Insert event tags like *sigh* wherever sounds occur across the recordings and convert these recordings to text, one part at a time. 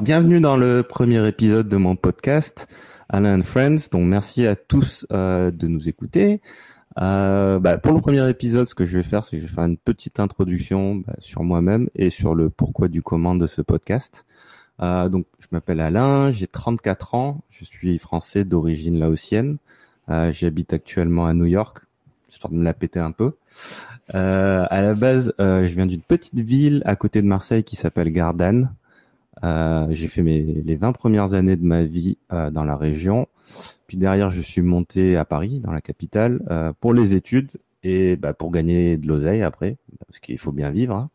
Bienvenue dans le premier épisode de mon podcast Alain Friends. Donc merci à tous euh, de nous écouter. Euh, bah, pour le premier épisode, ce que je vais faire, c'est que je vais faire une petite introduction bah, sur moi-même et sur le pourquoi du comment de ce podcast. Euh, donc je m'appelle Alain, j'ai 34 ans, je suis français d'origine laotienne. Euh, J'habite actuellement à New York, histoire de me la péter un peu. Euh, à la base, euh, je viens d'une petite ville à côté de Marseille qui s'appelle Gardanne. Euh, j'ai fait mes, les 20 premières années de ma vie euh, dans la région. Puis derrière, je suis monté à Paris, dans la capitale, euh, pour les études et bah, pour gagner de l'oseille après, parce qu'il faut bien vivre. Hein.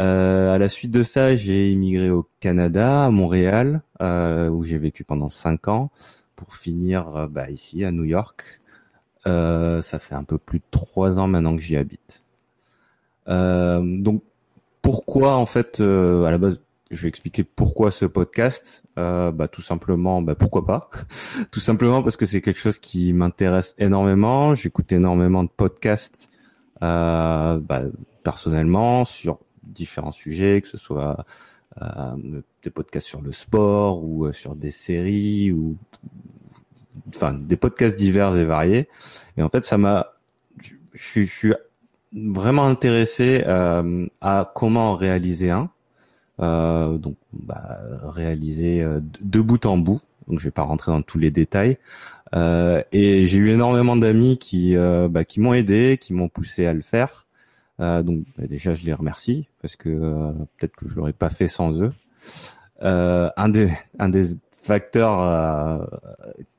Euh, à la suite de ça, j'ai immigré au Canada, à Montréal, euh, où j'ai vécu pendant 5 ans, pour finir bah, ici à New York. ça fait un peu plus de 3 ans maintenant que j'y habite. donc pourquoi en fait à la base je vais expliquer pourquoi ce podcast. Euh, bah, tout simplement, bah, pourquoi pas? *laughs* Tout simplement parce que c'est quelque chose qui m'intéresse énormément. J'écoute énormément de podcasts euh, bah, personnellement sur différents sujets, que ce soit euh, des podcasts sur le sport ou euh, sur des séries ou enfin des podcasts divers et variés. Et en fait, ça m'a, je suis vraiment intéressé euh, à comment réaliser un euh, donc bah, réalisé euh, de bout en bout. Donc je vais pas rentrer dans tous les détails. Euh, et j'ai eu énormément d'amis qui euh, bah, qui m'ont aidé, qui m'ont poussé à le faire. Euh, donc bah, déjà je les remercie parce que peut-être que je l'aurais pas fait sans eux. un des un des facteurs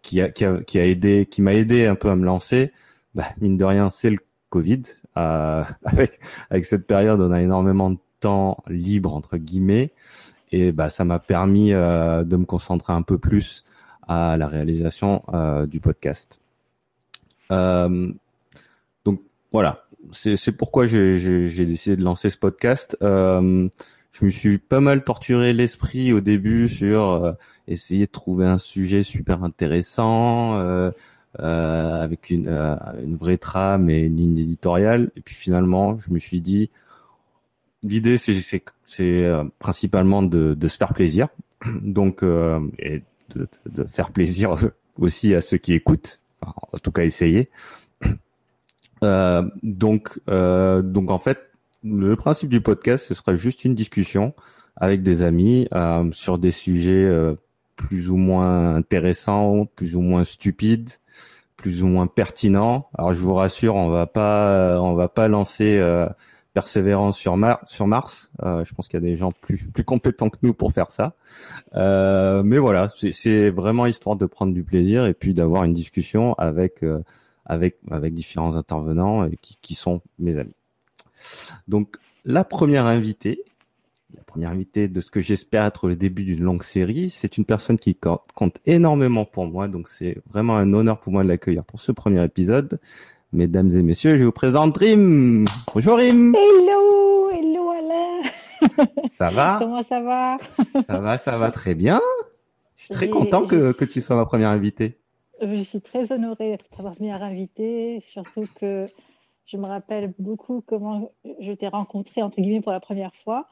qui a, qui a qui a aidé qui m'a aidé un peu à me lancer, bah, mine de rien c'est le Covid. *laughs* avec avec cette période on a énormément de temps libre entre guillemets et bah ça m'a permis euh, de me concentrer un peu plus à la réalisation euh, du podcast. Euh, donc voilà, c'est pourquoi j'ai décidé de lancer ce podcast. Euh, je me suis pas mal torturé l'esprit au début sur euh, essayer de trouver un sujet super intéressant avec une, une vraie trame et une ligne éditoriale. Et puis finalement, je me suis dit l'idée c'est euh, principalement de, de se faire plaisir, *clears throat* donc euh, et de, de, faire plaisir *laughs* aussi à ceux qui écoutent, enfin, en tout cas essayer. *clears throat* Euh, donc euh, donc en fait le principe du podcast ce sera juste une discussion avec des amis euh, sur des sujets plus ou moins intéressants, plus ou moins stupides, plus ou moins pertinents. Alors je vous rassure, on va pas on va pas lancer persévérance sur, sur Mars. Euh, je pense qu'il y a des gens plus, plus compétents que nous pour faire ça. Euh, mais voilà, c'est vraiment histoire de prendre du plaisir et puis d'avoir une discussion avec, euh, avec, avec différents intervenants qui, qui sont mes amis. Donc, la première invitée, la première invitée de ce que j'espère être le début d'une longue série, c'est une personne qui compte énormément pour moi. Donc, c'est vraiment un honneur pour moi de l'accueillir pour ce premier épisode. Mesdames et messieurs, je vous présente Rim. Bonjour Rim. Hello, hello Alain. Ça va? Comment ça va? Ça va, ça va très bien. Je suis très content que, que tu sois ma première invitée. Je suis très honorée d'être ta première invitée, surtout que je me rappelle beaucoup comment je t'ai rencontrée, entre guillemets, pour la première fois.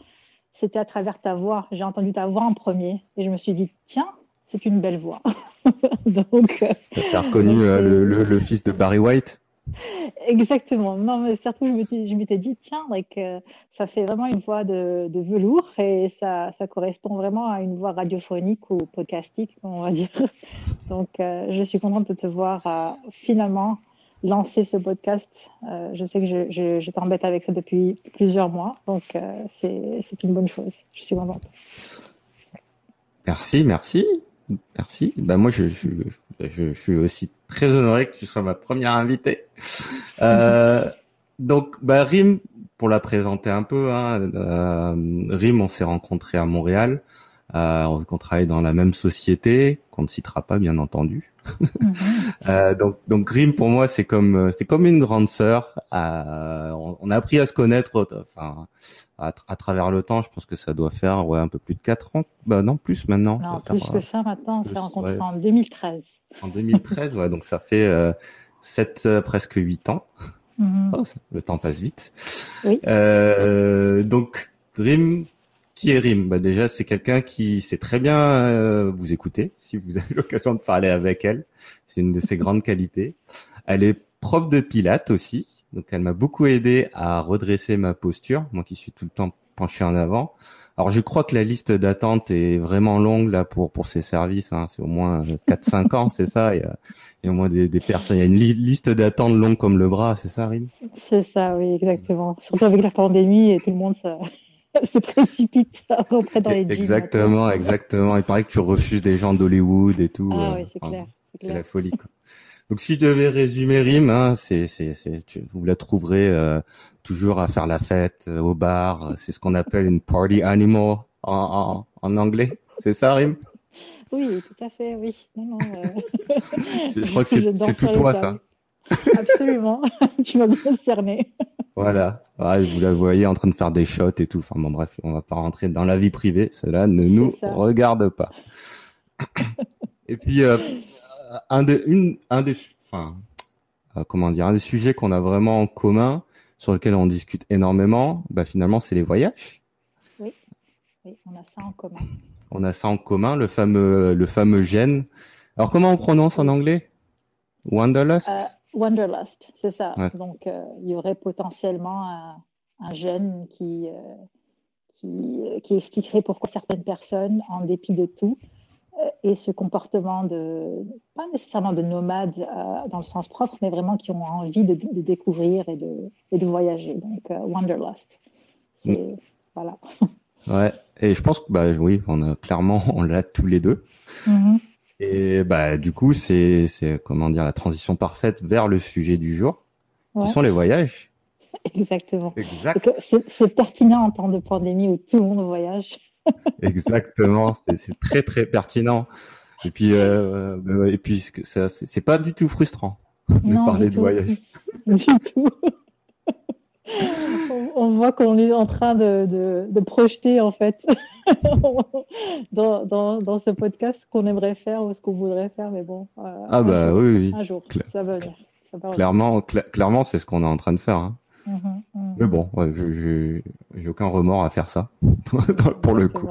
C'était à travers ta voix. J'ai entendu ta voix en premier et je me suis dit, tiens, c'est une belle voix. *laughs* donc. Tu as reconnu euh, le, le, le, fils de Barry White? *laughs* Exactement. Non, mais surtout, je m'étais dit, tiens, like, euh, ça fait vraiment une voix de, velours et ça, correspond vraiment à une voix radiophonique ou podcastique, on va dire. *laughs* Donc, euh, je suis contente de te voir euh, finalement lancer ce podcast. Euh, je sais que je, t'embête avec ça depuis plusieurs mois, donc c'est une bonne chose. Je suis contente. Merci, merci. Merci. Ben moi, je, je, je, suis aussi très honoré que tu sois ma première invitée. Euh, *laughs* donc, bah, Rim, pour la présenter un peu, hein, euh, Rim, on s'est rencontré à Montréal. Euh, on travaille dans la même société, qu'on ne citera pas, bien entendu. Mhm. *laughs* euh, donc, donc Grim pour moi c'est comme euh, c'est comme une grande sœur. Euh, on, on, a appris à se connaître, enfin à, à, travers le temps. Je pense que ça doit faire ouais un peu plus de quatre ans. Bah non plus maintenant. Non plus faire, que ça maintenant. On s'est rencontrés ouais, en 2013. En 2013 ouais donc ça fait euh, sept euh, presque huit ans. -hmm. oh, le temps passe vite. Oui. donc Grim qui est Rim bah Déjà, c'est quelqu'un qui sait très bien euh, vous écouter, si vous avez *laughs* l'occasion de parler avec elle. C'est une de ses grandes qualités. Elle est prof de pilates aussi, donc elle m'a beaucoup aidé à redresser ma posture, moi qui suis tout le temps penché en avant. Alors je crois que la liste d'attente est vraiment longue là pour pour ces services. Hein. C'est au moins 4-5 ans, c'est ça. Il y, a, il y a au moins des, des personnes. Il y a une liste d'attente longue comme le bras, c'est ça, Rim? C'est ça, oui, exactement. Surtout avec la pandémie et tout le monde ça, *laughs* se précipite *laughs* après dans les gyms. Exactement, exactement. Il paraît que tu refuses des gens d'Hollywood et tout. Ah oui, c'est clair. C'est la folie. Quoi. Donc si je devais résumer Rim, hein, c'est vous la trouverez euh, toujours à faire la fête euh, au bar. C'est ce qu'on appelle une party animal en, en, anglais. C'est ça, Rim? Oui, tout à fait, oui. Non, non, euh... *laughs* je, crois que c'est tout toi, ça. *laughs* Absolument. *laughs* tu m'as bien cerné. Voilà. vous la voyez en train de faire des shots et tout. Enfin bon, bref, on va pas rentrer dans la vie privée. Cela ne nous regarde pas. *laughs* et puis, euh, un des, une, un des, enfin, euh, comment dire, un des sujets qu'on a vraiment en commun, sur lequel on discute énormément, bah finalement, c'est les voyages. Oui. oui, on a ça en commun. On a ça en commun, le fameux, le fameux gène. Alors, comment on prononce en anglais? Wanderlust? Euh, Wanderlust, c'est ça. Donc, euh, il y aurait potentiellement un, un gène qui, qui, qui expliquerait pourquoi certaines personnes, en dépit de tout, et ce comportement de, pas nécessairement de nomades euh, dans le sens propre, mais vraiment qui ont envie de, de découvrir et de, et de, voyager. Donc, Wanderlust. C'est, mm. voilà. *laughs* Ouais. Et je pense que, bah, oui, on a clairement, *laughs* on l'a tous les deux. Mm-hmm. Et, bah, du coup, c'est, c'est, comment dire, la transition parfaite vers le sujet du jour, qui sont les voyages. *laughs* Exactement. Exact. C'est, c'est pertinent en temps de pandémie où tout le monde voyage. *laughs* Exactement, c'est très très pertinent. Et puis euh, euh et puis c'est pas du tout frustrant de parler de voyage. *laughs* Du tout. On, voit qu'on est en train de, de, de projeter en fait *laughs* dans, dans, dans, ce podcast qu'on aimerait faire ou ce qu'on voudrait faire, mais bon. Euh, ah bah oui, oui. Un jour, ça va venir. Ça va clairement, clairement, c'est ce qu'on est en train de faire. Hein. Mhm, mhm. Mais bon, ouais, j'ai aucun remords à faire ça *laughs* pour le coup.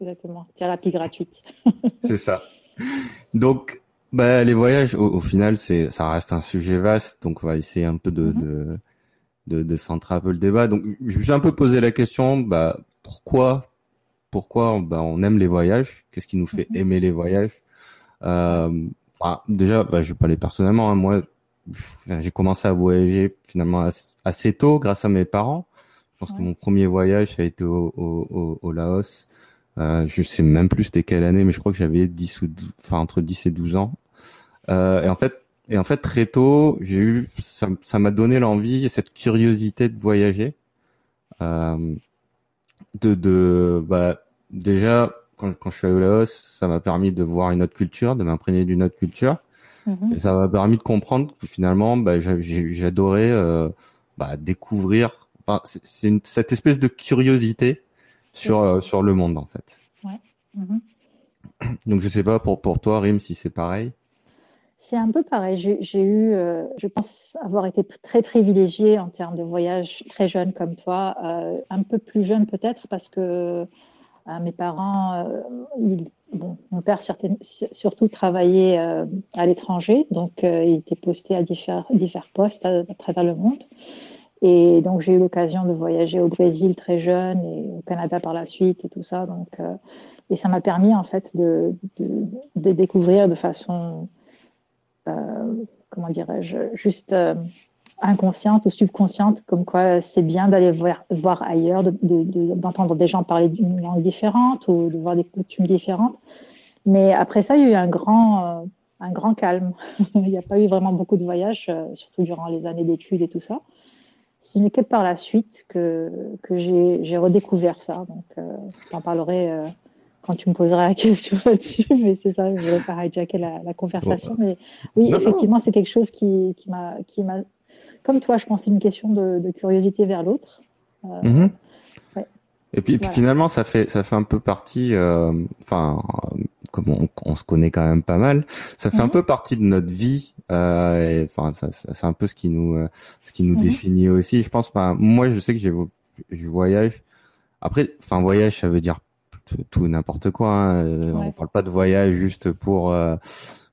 Exactement. Thérapie gratuite. *laughs* c'est ça. Donc, bah, les voyages, au, final, c'est, ça reste un sujet vaste, donc on va essayer un peu de, mhm. de, de, de, centrer un peu le débat. Donc, je me suis un peu posé la question, bah, pourquoi, pourquoi, bah, on aime les voyages? Qu'est-ce qui nous fait aimer les voyages? Euh, enfin, Déjà, bah, je vais parler personnellement. Hein, moi, j'ai commencé à voyager finalement assez tôt grâce à mes parents. Je pense que mon premier voyage ça a été au, au, au Laos. Euh, je sais même plus c'était quelle année, mais je crois que j'avais 10 ou 12, enfin entre 10 et 12 ans. Euh, et en fait, et en fait très tôt, j'ai eu ça, ça m'a donné l'envie et cette curiosité de voyager. Euh, de de bah déjà quand, quand je suis allé au Laos, ça m'a permis de voir une autre culture, de m'imprégner d'une autre culture. Mhm. Et ça m'a permis de comprendre que finalement, bah, j'adorais euh, bah, découvrir. Enfin, c'est cette espèce de curiosité sur euh, sur le monde en fait. Ouais. Mhm. Donc je sais pas pour pour toi, Rim, si c'est pareil. C'est un peu pareil. J'ai eu, euh, je pense avoir été très privilégiée en termes de voyage très jeune comme toi, euh, un peu plus jeune peut-être parce que mes parents, euh, mon père surtout travaillait euh, à l'étranger, donc euh, il était posté à divers postes à, travers le monde. Et donc j'ai eu l'occasion de voyager au Brésil très jeune et au Canada par la suite et tout ça. Donc, et ça m'a permis en fait de, découvrir de façon, comment dirais-je, juste inconsciente ou subconsciente, comme quoi c'est bien d'aller voir, ailleurs, d'entendre de, des gens parler d'une langue différente ou de voir des coutumes différentes. Mais après ça, il y a eu un grand, euh, un grand calme. *laughs* il n'y a pas eu vraiment beaucoup de voyages, euh, surtout durant les années d'études et tout ça. Ce n'est que par la suite que, j'ai redécouvert ça. Donc, euh, j'en parlerai euh, quand tu me poseras la *laughs* question là-dessus, mais c'est ça, je ne voudrais pas hijacker la, la conversation. Mais oui, effectivement, c'est quelque chose qui, qui m'a comme toi, je pense, c'est une question de, curiosité vers l'autre. Euh, mhm. Et puis, finalement, ça fait ça fait un peu partie, euh, enfin, comme on, se connaît quand même pas mal, ça fait un mhm. peu partie de notre vie. Euh, enfin, c'est un peu ce qui nous ce qui nous mhm. définit aussi. Je pense, moi, je sais que j'ai je voyage après, enfin voyage, ça veut dire tout n'importe quoi. Hein. Euh, on parle pas de voyage juste pour euh,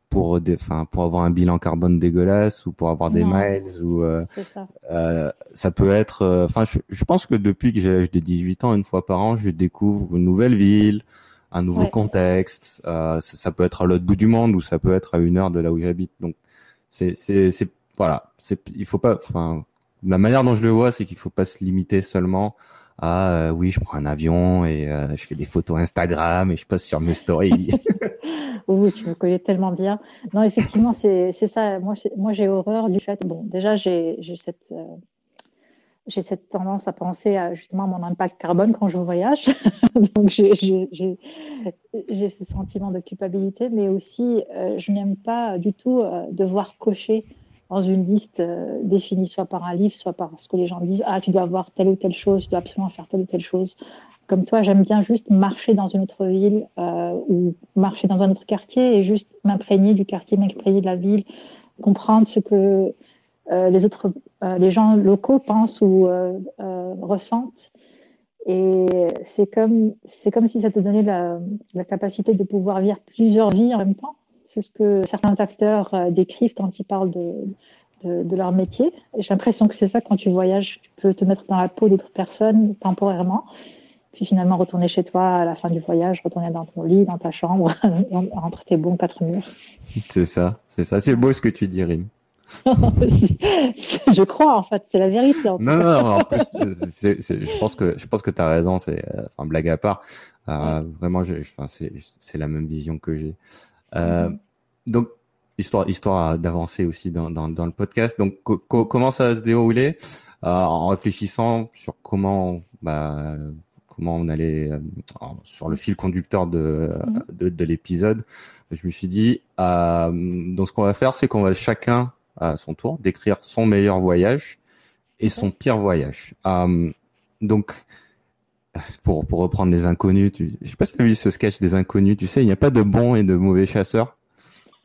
pour enfin pour avoir un bilan carbone dégueulasse ou pour avoir des miles ou euh, ça. Euh, ça. peut être enfin je, je, pense que depuis que j'ai l'âge de 18 ans une fois par an je découvre une nouvelle ville un nouveau contexte ça, ça, peut être à l'autre bout du monde ou ça peut être à une heure de là où j'habite donc c'est c'est c'est voilà c'est il faut pas enfin la manière dont je le vois c'est qu'il faut pas se limiter seulement ah euh, oui, je prends un avion et euh, je fais des photos Instagram et je poste sur mes stories. *laughs* *laughs* oui, tu me connais tellement bien. Non, effectivement, c'est ça. Moi, moi j'ai horreur du fait. Bon, déjà, j'ai cette euh, j'ai cette tendance à penser à justement à mon impact carbone quand je voyage. *laughs* Donc j'ai ce sentiment de culpabilité, mais aussi je n'aime pas du tout devoir cocher dans une liste euh, définie soit par un livre, soit par ce que les gens disent. Ah, tu dois avoir telle ou telle chose, tu dois absolument faire telle ou telle chose. Comme toi, j'aime bien juste marcher dans une autre ville euh, ou marcher dans un autre quartier et juste m'imprégner du quartier, m'imprégner de la ville, comprendre ce que euh, les autres, les gens locaux pensent ou ressentent. Et c'est comme, c'est comme si ça te donnait la, la capacité de pouvoir vivre plusieurs vies en même temps. C'est ce que certains acteurs euh, décrivent quand ils parlent de, de, leur métier. J'ai l'impression que c'est ça quand tu voyages, tu peux te mettre dans la peau d'autres personnes temporairement, puis finalement retourner chez toi à la fin du voyage, retourner dans ton lit, dans ta chambre, *laughs* entre tes bons quatre murs. C'est ça, c'est ça. C'est beau ce que tu dis, Rim. *laughs* je crois en fait, c'est la vérité. non, non, non, en plus, je pense que je pense que tu as raison. C'est euh, enfin blague à part. Euh, Vraiment, c'est la même vision que j'ai. Euh, donc, histoire, histoire d'avancer aussi dans, dans, dans, le podcast. Donc, comment ça va se dérouler euh, en réfléchissant sur comment, bah, comment on allait euh, sur le fil conducteur de, mhm. de, de l'épisode. Je me suis dit, euh, donc ce qu'on va faire, c'est qu'on va chacun à son tour décrire son meilleur voyage et son pire voyage. Euh, donc, pour, pour reprendre les inconnus, tu, je sais pas si tu as vu ce sketch des inconnus, tu sais, il n'y a pas de bon et de mauvais chasseurs.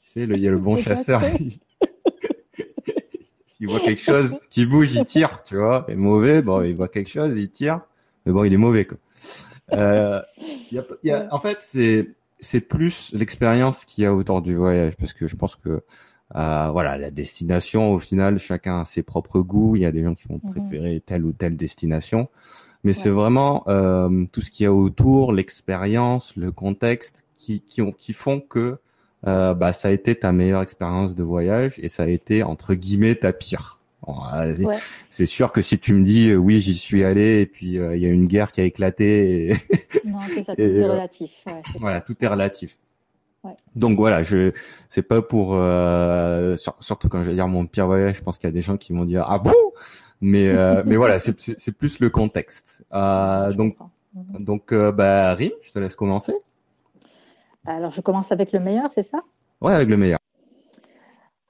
Tu sais, il y a le bon chasseur, il, voit quelque chose qui bouge, il tire, tu vois, et mauvais, bon, il voit quelque chose, il tire, mais bon, il est mauvais, quoi. Euh, y a, y a, en fait, c'est, c'est plus l'expérience qu'il y a autour du voyage, parce que je pense que euh, voilà, la destination, au final, chacun a ses propres goûts. Il y a des gens qui vont mhm. préférer telle ou telle destination mais c'est vraiment euh, tout ce qu'il y a autour, l'expérience, le contexte qui qui, ont, qui font que euh, bah ça a été ta meilleure expérience de voyage et ça a été entre guillemets ta pire. C'est sûr que si tu me dis euh, oui j'y suis allé et puis euh, il y a une guerre qui a éclaté. Et... non c'est ça, *laughs* tout est relatif. Ouais, voilà, tout est relatif. Ouais. Donc voilà, je c'est pas pour euh, surtout quand je vais dire mon pire voyage, je pense qu'il y a des gens qui vont dire ah bon? Mais euh, *laughs* mais voilà, c'est plus le contexte. Euh, donc mhm. donc euh, bah Rim, je te laisse commencer. Alors je commence avec le meilleur, c'est ça? Ouais, avec le meilleur.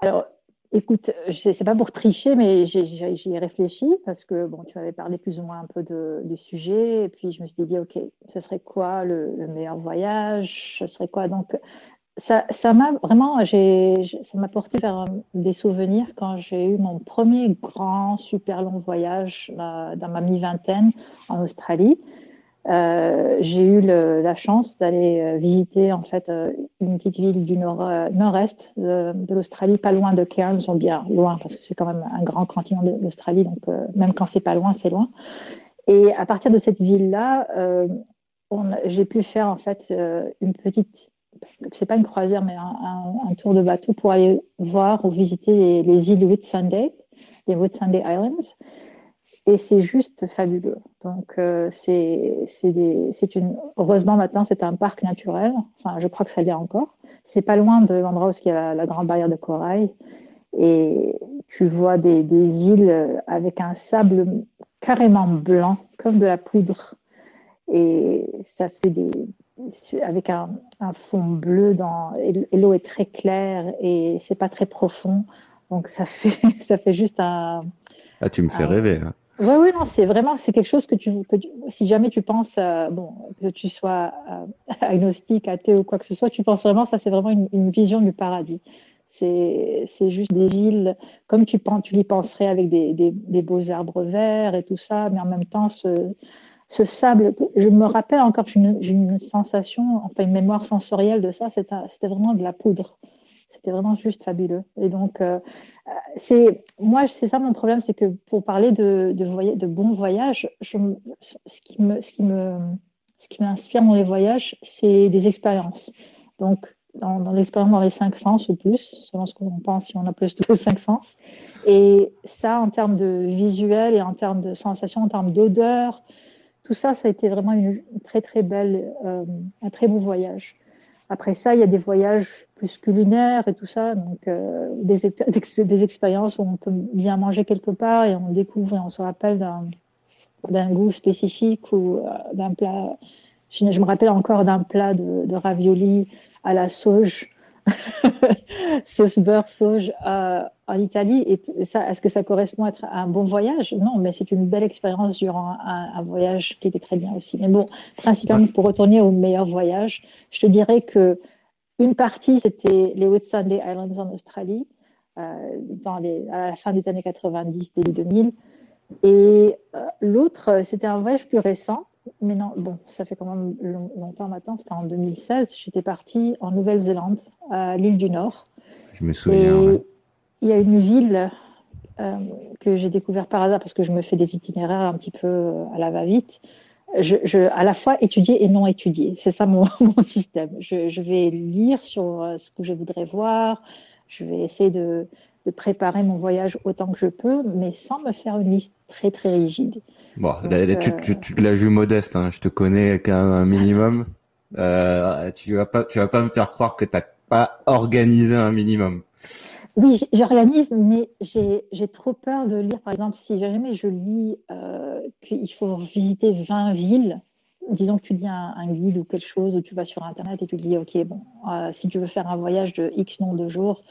Alors écoute, c'est pas pour tricher, mais j'y ai, réfléchi parce que bon, tu avais parlé plus ou moins un peu de, du sujet, et puis je me suis dit ok, ce serait quoi le, le meilleur voyage? Ce serait quoi? Donc ça, m'a vraiment, ça m'a porté vers des souvenirs quand j'ai eu mon premier grand, super long voyage dans ma mi-vingtaine en Australie. Euh, j'ai eu la chance d'aller euh, visiter en fait euh, une petite ville du nord, euh, nord-est de, l'Australie, pas loin de Cairns, sont bien loin parce que c'est quand même un grand continent de l'Australie, donc même quand c'est pas loin, c'est loin. Et à partir de cette ville-là, j'ai pu faire en fait une petite c'est pas une croisière, mais un, tour de bateau pour aller voir ou visiter les, îles Whitsunday, les Whitsunday Islands. Et c'est juste fabuleux. Donc, euh, c'est une. Heureusement, maintenant, c'est un parc naturel. Enfin, je crois que ça l'est encore. C'est pas loin de l'endroit où il y a la, grande barrière de corail. Et tu vois des îles avec un sable carrément blanc, comme de la poudre. Et ça fait des, avec un, fond bleu dans, et l'eau est très claire et c'est pas très profond. Donc ça fait, *laughs* ça fait juste un. Ah, tu me fais rêver. Oui, oui, non, c'est vraiment, c'est quelque chose que tu, que si jamais tu penses, bon, que tu sois euh, *laughs* agnostique, athée ou quoi que ce soit, tu penses vraiment, ça c'est vraiment une, vision du paradis. C'est, juste des îles, comme tu tu y penserais avec des, des, des, beaux arbres verts et tout ça, mais en même temps, ce, ce sable, je me rappelle encore, j'ai une, sensation, enfin une mémoire sensorielle de ça, c'était vraiment de la poudre. C'était vraiment juste fabuleux. Et donc, euh, c'est moi, c'est ça mon problème, c'est que pour parler de, de, de bons voyages, ce qui m'inspire dans les voyages, c'est des expériences. Donc, dans, dans l'expérience dans les cinq sens ou plus, selon ce qu'on pense, si on a plus de *laughs* cinq sens. Et ça, en termes de visuel et en termes de sensation, en termes d'odeur, tout ça, ça a été vraiment une, très très belle, euh, un très beau voyage. Après ça, il y a des voyages plus culinaires et tout ça, donc euh, des, *laughs* des, expériences où on peut bien manger quelque part et on découvre et on se rappelle d'un goût spécifique ou euh, d'un plat. Je, me rappelle encore d'un plat de, de ravioli à la sauge *laughs* sauce beurre sauge euh, en Italie. Et ça, est-ce que ça correspond à un bon voyage? Non, mais c'est une belle expérience durant un, voyage qui était très bien aussi. Mais bon, principalement pour retourner au meilleur voyage, je te dirais que une partie c'était les Whitsunday Islands en Australie, euh, dans les, à la fin des années 90, début 2000. Et euh, l'autre, c'était un voyage plus récent mais non, bon, ça fait quand même longtemps maintenant, c'était en 2016. J'étais partie en Nouvelle-Zélande, à l'île du Nord. Je me souviens. Il y a une ville euh, que j'ai découvert par hasard parce que je me fais des itinéraires un petit peu euh, à la va-vite. Je, je, à la fois étudier et non étudier. C'est ça mon, *laughs* mon système. Je, je, vais lire sur euh, ce que je voudrais voir. Je vais essayer de, de préparer mon voyage autant que je peux, mais sans me faire une liste très très rigide. Bon, là, tu, tu, tu, te la joues modeste, hein. je te connais quand même un minimum. *laughs* Euh, tu vas pas, tu vas pas me faire croire que t'as pas organisé un minimum. Oui, j'organise, mais j'ai trop peur de lire. Par exemple, si jamais je lis euh, qu'il faut visiter 20 villes, disons que tu lis un, guide ou quelque chose, ou tu vas sur Internet et tu dis, OK, bon, euh, si tu veux faire un voyage de X nombre de jours,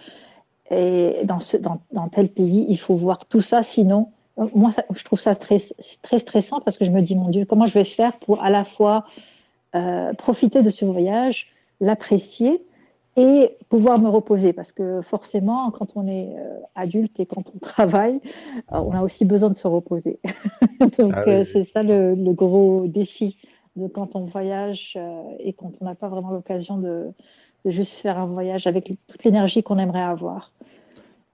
et dans, ce, dans, dans tel pays, il faut voir tout ça, sinon moi, je trouve ça très, très stressant parce que je me dis, mon Dieu, comment je vais faire pour à la fois euh, profiter de ce voyage, l'apprécier et pouvoir me reposer? Parce que forcément, quand on est euh, adulte et quand on travaille, euh, on a aussi besoin de se reposer. *laughs* Donc, ah c'est ça le, le, gros défi de quand on voyage et quand on n'a pas vraiment l'occasion de, de, juste faire un voyage avec toute l'énergie qu'on aimerait avoir.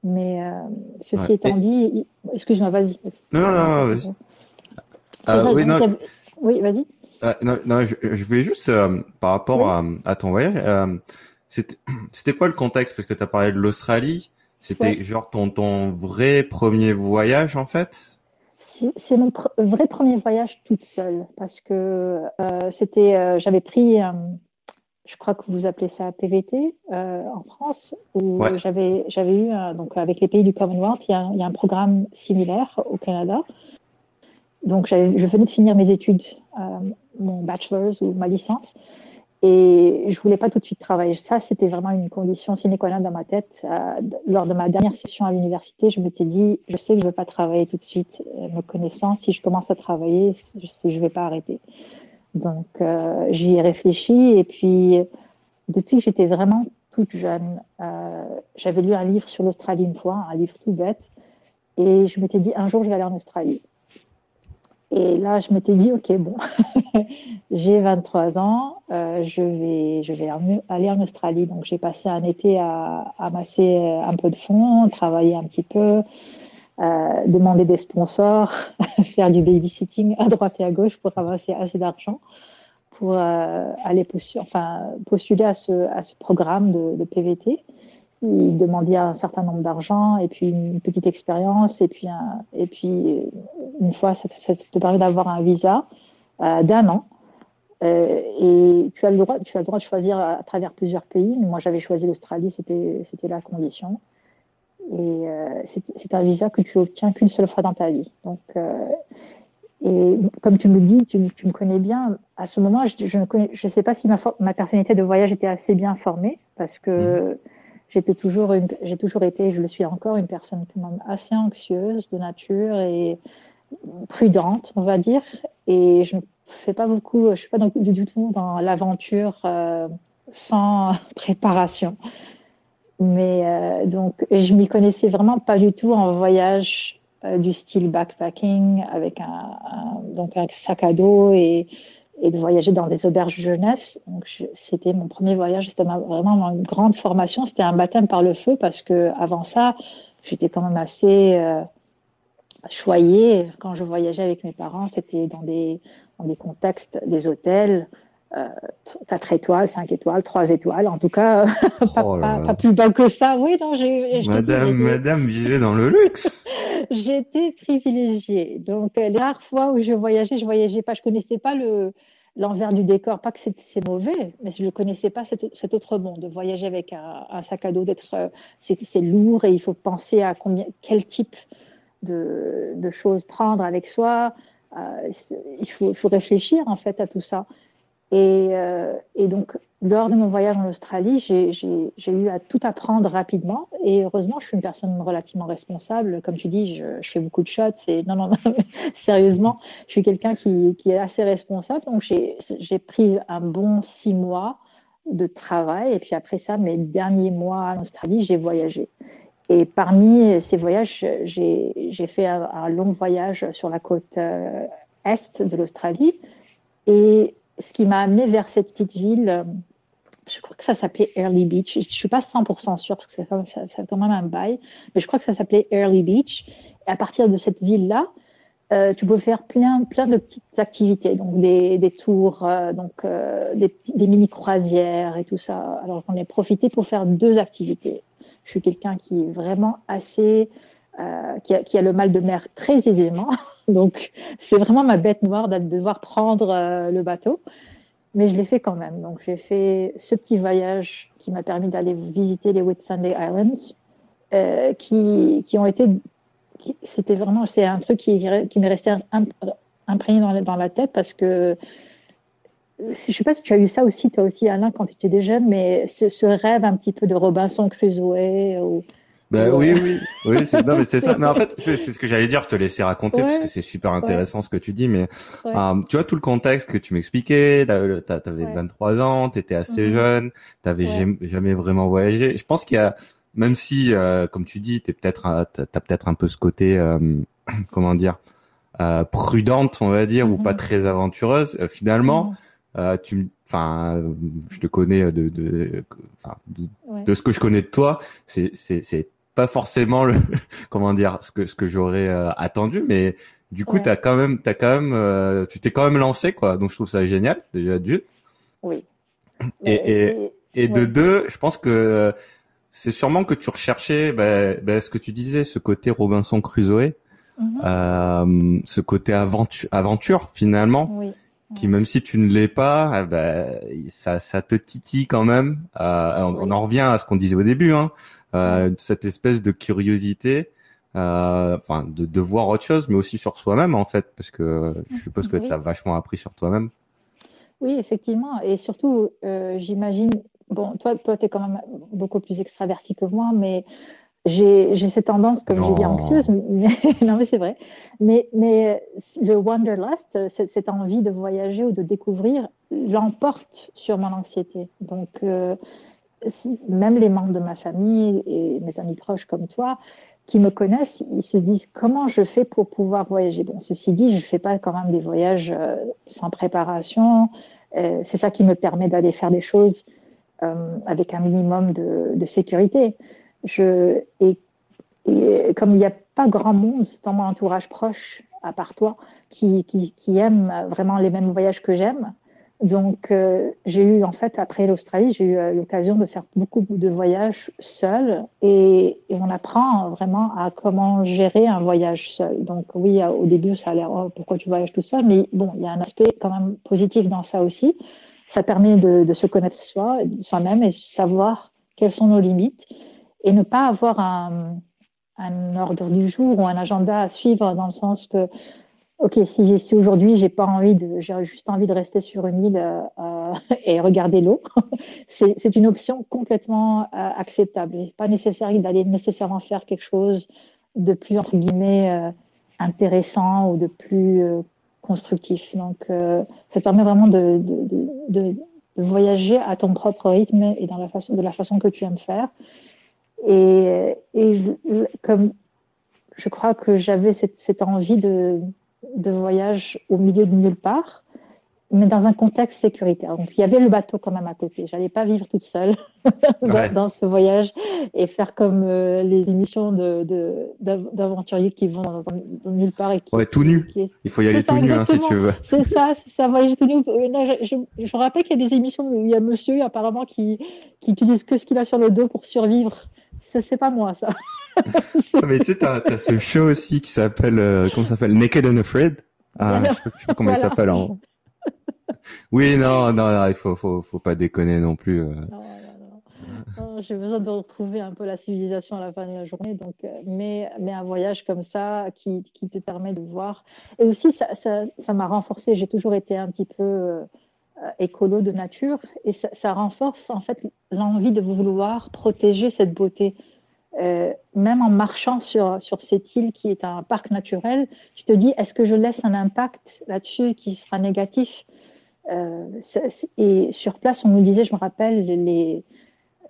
Mais euh, ceci étant dit, excuse-moi, vas-y. non, non, non, vas-y. Euh, oui, non. oui, vas-y. Euh, non, non, je, je voulais juste, euh, par rapport à, à, ton voyage, *clears throat* c'était quoi le contexte? Parce que tu as parlé de l'Australie. C'était genre ton, ton vrai premier voyage, en fait? C'est mon vrai premier voyage toute seule. Parce que c'était, j'avais pris je crois que vous appelez ça PVT euh, en France, où j'avais j'avais eu donc avec les pays du Commonwealth, il y a, il y a un programme similaire au Canada. Donc je venais de finir mes études, euh, mon bachelor's ou ma licence, et je voulais pas tout de suite travailler. Ça, c'était vraiment une condition sine qua non dans ma tête. Euh, lors de ma dernière session à l'université, je m'étais dit, je sais que je vais pas travailler tout de suite. Me connaissant, si je commence à travailler, je je vais pas arrêter. Donc, euh, j'y ai réfléchi et puis, depuis que j'étais vraiment toute jeune, euh, j'avais lu un livre sur l'Australie une fois, un livre tout bête, et je m'étais dit, un jour, je vais aller en Australie. Et là, je m'étais dit, OK, bon, *laughs* j'ai 23 ans, euh, je vais, je vais aller en Australie. Donc, j'ai passé un été à, à masser un peu de fond, travailler un petit peu, euh, demander des sponsors, *laughs* faire du babysitting à droite et à gauche pour avancer assez d'argent pour euh, aller postuler, à ce, programme de, PVT. Il demandait un certain nombre d'argent et puis une petite expérience et puis, une fois, ça, te permet d'avoir un visa euh, d'un an. Et tu as, le droit, tu as le droit de choisir à travers plusieurs pays. Moi, j'avais choisi l'Australie, c'était la condition. Et euh, c'est un visa que tu obtiens qu'une seule fois dans ta vie. Donc, euh, et comme tu me dis, tu, tu, me connais bien. À ce moment, je, je ne connais, je sais pas si ma, ma personnalité de voyage était assez bien formée, parce que mmh. j'étais toujours, j'ai toujours été, je le suis encore, une personne quand même assez anxieuse de nature et prudente, on va dire. Et je ne fais pas beaucoup, je suis pas du tout dans l'aventure euh, sans *laughs* préparation. Mais euh, donc, je m'y connaissais vraiment pas du tout en voyage du style backpacking avec un, donc un sac à dos et, et de voyager dans des auberges jeunesse. Donc c'était mon premier voyage, c'était vraiment une grande formation, c'était un baptême par le feu parce que avant ça, j'étais quand même assez euh, choyée. Quand je voyageais avec mes parents, c'était dans des dans des contextes des hôtels euh, 4 étoiles, 5 étoiles, 3 étoiles, en tout cas, *laughs* pas, oh pas, plus bas que ça. Oui, non, j'ai. Madame, Madame vivait dans le luxe. *laughs* J'étais privilégiée. Donc, les rares fois où je voyageais, je voyageais pas, je connaissais pas le l'envers du décor. Pas que c'est mauvais, mais je ne connaissais pas cet, cet, autre monde. De voyager avec un, un sac à dos, d'être, euh, c'est lourd et il faut penser à combien, quel type de, de choses prendre avec soi. Euh, il faut, il faut réfléchir en fait à tout ça. Et, euh, et, donc, lors de mon voyage en Australie, j'ai eu à tout apprendre rapidement. Et heureusement, je suis une personne relativement responsable. Comme tu dis, je, fais beaucoup de shots. Non, non, non, *laughs* sérieusement, je suis quelqu'un qui, qui, est assez responsable. Donc, j'ai pris un bon six mois de travail. Et puis après ça, mes derniers mois en Australie, j'ai voyagé. Et parmi ces voyages, j'ai fait un, un, long voyage sur la côte euh, est de l'Australie. Et ce qui m'a amené vers cette petite ville, euh, je crois que ça s'appelait Early Beach. Je ne suis pas 100% sûre parce que ça quand même un bail, mais je crois que ça s'appelait Early Beach. Et à partir de cette ville-là, euh, tu peux faire plein, plein de petites activités, donc des, tours, euh, donc des, des mini croisières et tout ça. Alors j'en ai profité pour faire deux activités. Je suis quelqu'un qui est vraiment assez euh, qui, a, le mal de mer très aisément. *laughs* Donc, c'est vraiment ma bête noire de devoir prendre euh, le bateau. Mais je l'ai fait quand même. Donc, j'ai fait ce petit voyage qui m'a permis d'aller visiter les Whitsunday Islands, euh, qui, qui, ont été. C'était vraiment. C'est un truc qui, qui m'est resté imprégné dans, la tête parce que. Je sais pas si tu as eu ça aussi, toi aussi, Alain, quand tu étais jeune, mais ce, rêve un petit peu de Robinson Crusoe bah, oui, oui, oui, c'est, non, mais c'est ça. Mais en fait, c'est, ce que j'allais dire, te laisser raconter parce que c'est super intéressant ce que tu dis. Mais euh, tu vois tout le contexte que tu m'expliquais. T'avais 23 ans, t'étais assez mm-hmm. jeune, t'avais jamais, jamais vraiment voyagé. Je pense qu'il y a, même si, euh, comme tu dis, t'es peut-être, t'as peut-être un peu ce côté, euh, *clears throat* comment dire, euh, prudente, on va dire, ou pas mm-hmm. très aventureuse. finalement, mm-hmm. tu, enfin, je te connais de, de, de, de, ce que je connais de toi. C'est, c'est, c'est pas forcément le *laughs* comment dire ce que ce que j'aurais euh, attendu mais du coup tu as quand même t'as quand même euh, tu t'es quand même lancé quoi. Donc je trouve ça génial déjà d'une. Oui. Et et, et de deux je pense que c'est sûrement que tu recherchais bah, bah, ce que tu disais ce côté Robinson Crusoe mm-hmm. euh, ce côté aventure aventure finalement oui. qui même si tu ne l'es pas bah, ça ça te titille quand même euh, on, on, en revient à ce qu'on disait au début hein euh, cette espèce de curiosité, euh, enfin de, de, voir autre chose, mais aussi sur soi-même en fait, parce que je suppose que tu as vachement appris sur toi-même. Oui, effectivement, et surtout, euh, j'imagine, bon, toi, toi, tu es quand même beaucoup plus extraverti que moi, mais j'ai cette tendance, comme je dis, anxieuse, *laughs* mais, non, mais c'est vrai. Mais, mais le wanderlust, cette envie de voyager ou de découvrir, l'emporte sur mon anxiété. Donc, euh, même les membres de ma famille et mes amis proches comme toi, qui me connaissent, ils se disent comment je fais pour pouvoir voyager? Bon, ceci dit, je ne fais pas quand même des voyages euh, sans préparation. Euh, c'est ça qui me permet d'aller faire des choses euh, avec un minimum de, sécurité. Et, comme il n'y a pas grand monde dans mon entourage proche, à part toi, qui, qui, qui aime vraiment les mêmes voyages que j'aime, donc, euh, j'ai eu, en fait, après l'Australie, j'ai eu euh, l'occasion de faire beaucoup de voyages seuls et, on apprend vraiment à comment gérer un voyage seul. Donc, oui, au début, ça a l'air, oh, pourquoi tu voyages tout seul? Mais bon, il y a un aspect quand même positif dans ça aussi. Ça permet de, se connaître soi, soi-même et savoir quelles sont nos limites et ne pas avoir un ordre du jour ou un agenda à suivre dans le sens que ok, si, aujourd'hui j'ai pas envie de, j'ai juste envie de rester sur une île euh, *laughs* et regarder l'eau, *laughs* c'est une option complètement euh, acceptable. Pas nécessaire d'aller nécessairement faire quelque chose de plus entre guillemets euh, intéressant ou de plus euh, constructif. Donc, ça permet vraiment de, voyager à ton propre rythme et de la façon que tu aimes faire. Et, comme je crois que j'avais cette, envie de, de voyage au milieu de nulle part mais dans un contexte sécuritaire. Donc, il y avait le bateau quand même à côté. J'allais pas vivre toute seule *laughs* dans, ce voyage et faire comme euh, les émissions de, d'aventuriers qui vont dans, nulle part et qui. Ouais, tout nu. Il faut y aller tout nu, hein, si tu veux. C'est ça, *laughs* c'est ça, voyager tout nu. Euh, non, je, je, je, rappelle qu'il y a des émissions où il y a monsieur, apparemment, qui, qui utilise que ce qu'il a sur le dos pour survivre. C'est pas moi, ça. *laughs* mais tu sais, t'as, as ce show aussi qui s'appelle, euh, comment ça s'appelle? Naked and Afraid. Ah, je sais pas comment il s'appelle en, oui, non, non, il faut, faut, faut pas déconner non plus. Euh. J'ai besoin de retrouver un peu la civilisation à la fin de la journée, donc, euh, mais, mais un voyage comme ça qui, qui te permet de voir. Et aussi, ça m'a ça, m'a renforcé. J'ai toujours été un petit peu écolo de nature, et ça, ça renforce en fait l'envie de vouloir protéger cette beauté. Même en marchant sur, sur cette île qui est un parc naturel, tu te dis, est-ce que je laisse un impact là-dessus qui sera négatif? Euh, et sur place, on nous disait, je me rappelle, les,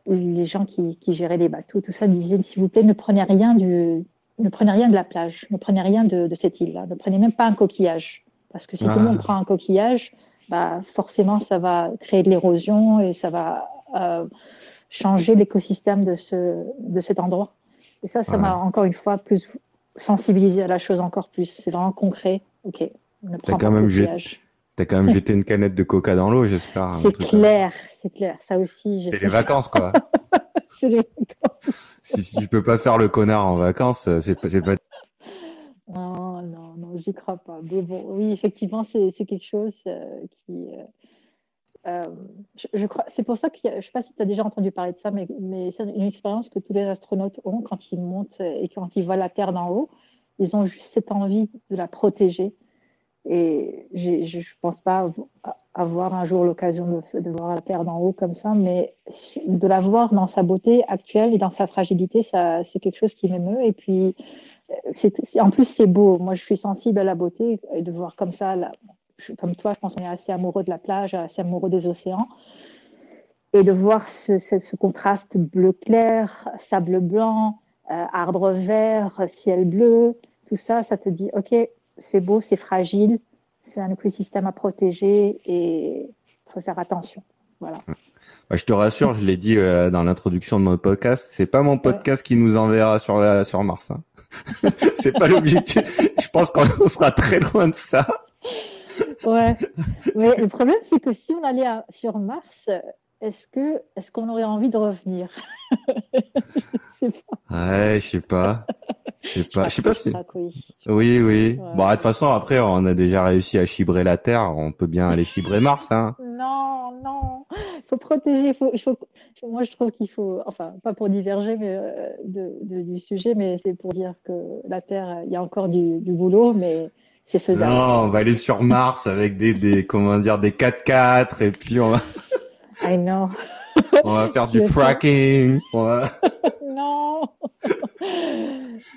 les gens qui, qui géraient les bateaux, tout ça, disaient, s'il vous plaît, ne prenez rien du, ne prenez rien de la plage, ne prenez rien de, de cette île-là, ne prenez même pas un coquillage. Parce que si tout le monde ah. prend un coquillage, bah, forcément, ça va créer de l'érosion et ça va euh, changer l'écosystème de, ce, de cet endroit. Et ça, ça m'a encore une fois plus sensibilisé à la chose encore plus. C'est vraiment concret. Ok, ne prends pas de. T'as quand même jeté une canette de coca dans l'eau, j'espère. C'est clair, c'est clair. Ça aussi. C'est les vacances, quoi. *laughs* c'est les vacances. si, si tu peux pas faire le connard en vacances, c'est pas, pas. Non, non, non, j'y crois pas. Mais bon, oui, effectivement, c'est quelque chose euh, qui. Euh, euh, je, crois, c'est pour ça que je sais pas si tu as déjà entendu parler de ça, mais, c'est une expérience que tous les astronautes ont quand ils montent et quand ils voient la Terre d'en haut. Ils ont juste cette envie de la protéger et je ne pense pas avoir un jour l'occasion de, voir la Terre d'en haut comme ça, mais de la voir dans sa beauté actuelle et dans sa fragilité, c'est quelque chose qui m'émeut. Et puis, c'est, en plus, c'est beau. Moi, je suis sensible à la beauté et de voir comme ça, comme toi, je pense qu'on est assez amoureux de la plage, assez amoureux des océans. Et de voir ce, ce, contraste bleu clair, sable blanc, euh, arbre vert, ciel bleu, tout ça, ça te dit, OK, c'est beau, c'est fragile, c'est un écosystème à protéger et il faut faire attention. Voilà. je te rassure, je l'ai dit euh, dans l'introduction de mon podcast, c'est pas mon podcast qui nous enverra sur la, sur Mars. Hein. *laughs* c'est pas l'objectif. je pense qu'on sera très loin de ça. Ouais. Mais le problème, c'est que si on allait sur Mars, est-ce que est-ce qu'on aurait envie de revenir? *laughs* Je sais pas. Ouais, je sais pas. Je sais pas, je sais pas si. Oui, oui. Bon, de toute façon, après, on a déjà réussi à chibrer la Terre. On peut bien aller chibrer Mars, hein. Non, non. Il faut protéger. Il faut, il faut... Moi, je trouve qu'il faut, enfin, pas pour diverger mais, euh, de, du sujet, mais c'est pour dire que la Terre, il y a encore du, du boulot, mais c'est faisable. Non, on va aller sur Mars avec des, des comment dire, des 4x4 et puis on va. *laughs* I know. *laughs* On va faire du fracking. *laughs* non.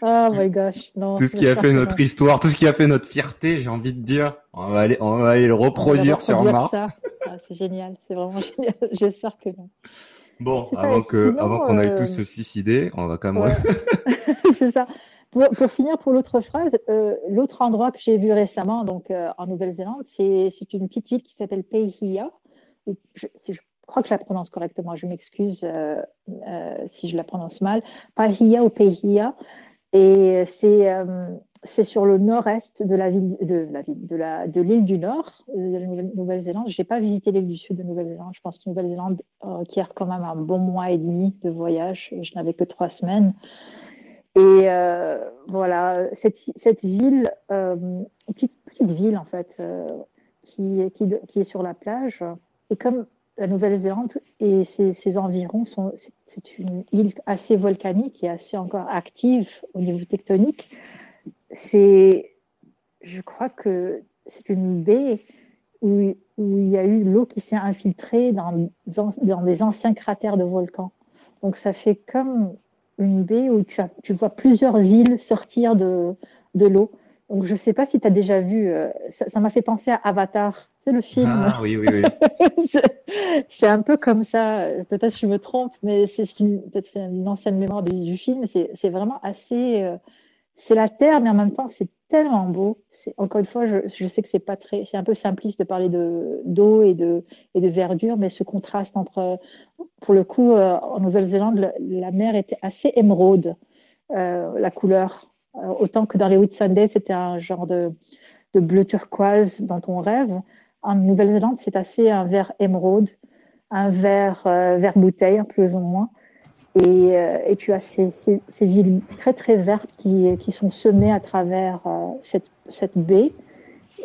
oh my gosh, non. Tout ce qui a fait notre histoire, tout ce qui a fait notre fierté, j'ai envie de dire. On va aller, on va aller le reproduire, sur Mars. Ah, c'est génial, c'est vraiment génial. J'espère que non. Bon, avant que, avant qu'on aille tous euh, se suicider, on va quand même. c'est ça. Pour, finir, pour l'autre phrase, euh, l'autre endroit que j'ai vu récemment, donc euh, en Nouvelle-Zélande, c'est une petite ville qui s'appelle Paihia. Je, je crois que je la prononce correctement, je m'excuse euh, si je la prononce mal, Pahia ou Pahia, et c'est sur le nord-est de l'île du Nord de la Nouvelle-Zélande. Je n'ai pas visité l'île du Sud de Nouvelle-Zélande. Je pense que Nouvelle-Zélande requiert quand même un bon mois et demi de voyage. Je n'avais que trois semaines. Et voilà, cette, cette ville, petite, petite ville en fait, qui, qui, qui, est sur la plage. Et comme la Nouvelle-Zélande et ses, environs sont c'est une île assez volcanique et assez encore active au niveau tectonique. C'est, je crois que c'est une baie où, où, il y a eu l'eau qui s'est infiltrée dans, dans des anciens cratères de volcans. Donc ça fait comme une baie où tu, as, tu vois plusieurs îles sortir de, de l'eau. Donc je ne sais pas si tu as déjà vu, euh, ça m'a fait penser à Avatar le film. Ah oui, oui, oui. *laughs* c'est un peu comme ça. Peut-être que je me trompe, mais c'est une, peut-être une ancienne mémoire du, film. C'est vraiment assez, euh, c'est la terre, mais en même temps, c'est tellement beau. Encore une fois, je, sais que c'est pas très, c'est un peu simpliste de parler de d'eau et de et de verdure, mais ce contraste entre, pour le coup, euh, en Nouvelle-Zélande, la mer était assez émeraude, euh, la couleur, euh, autant que dans les Whitsundays, c'était un genre de de bleu turquoise dans ton rêve. En Nouvelle-Zélande, c'est assez un vert émeraude, un vert vert bouteille, plus ou moins. Et, euh, tu as ces, ces, îles très très vertes qui, sont semées à travers euh, cette, baie.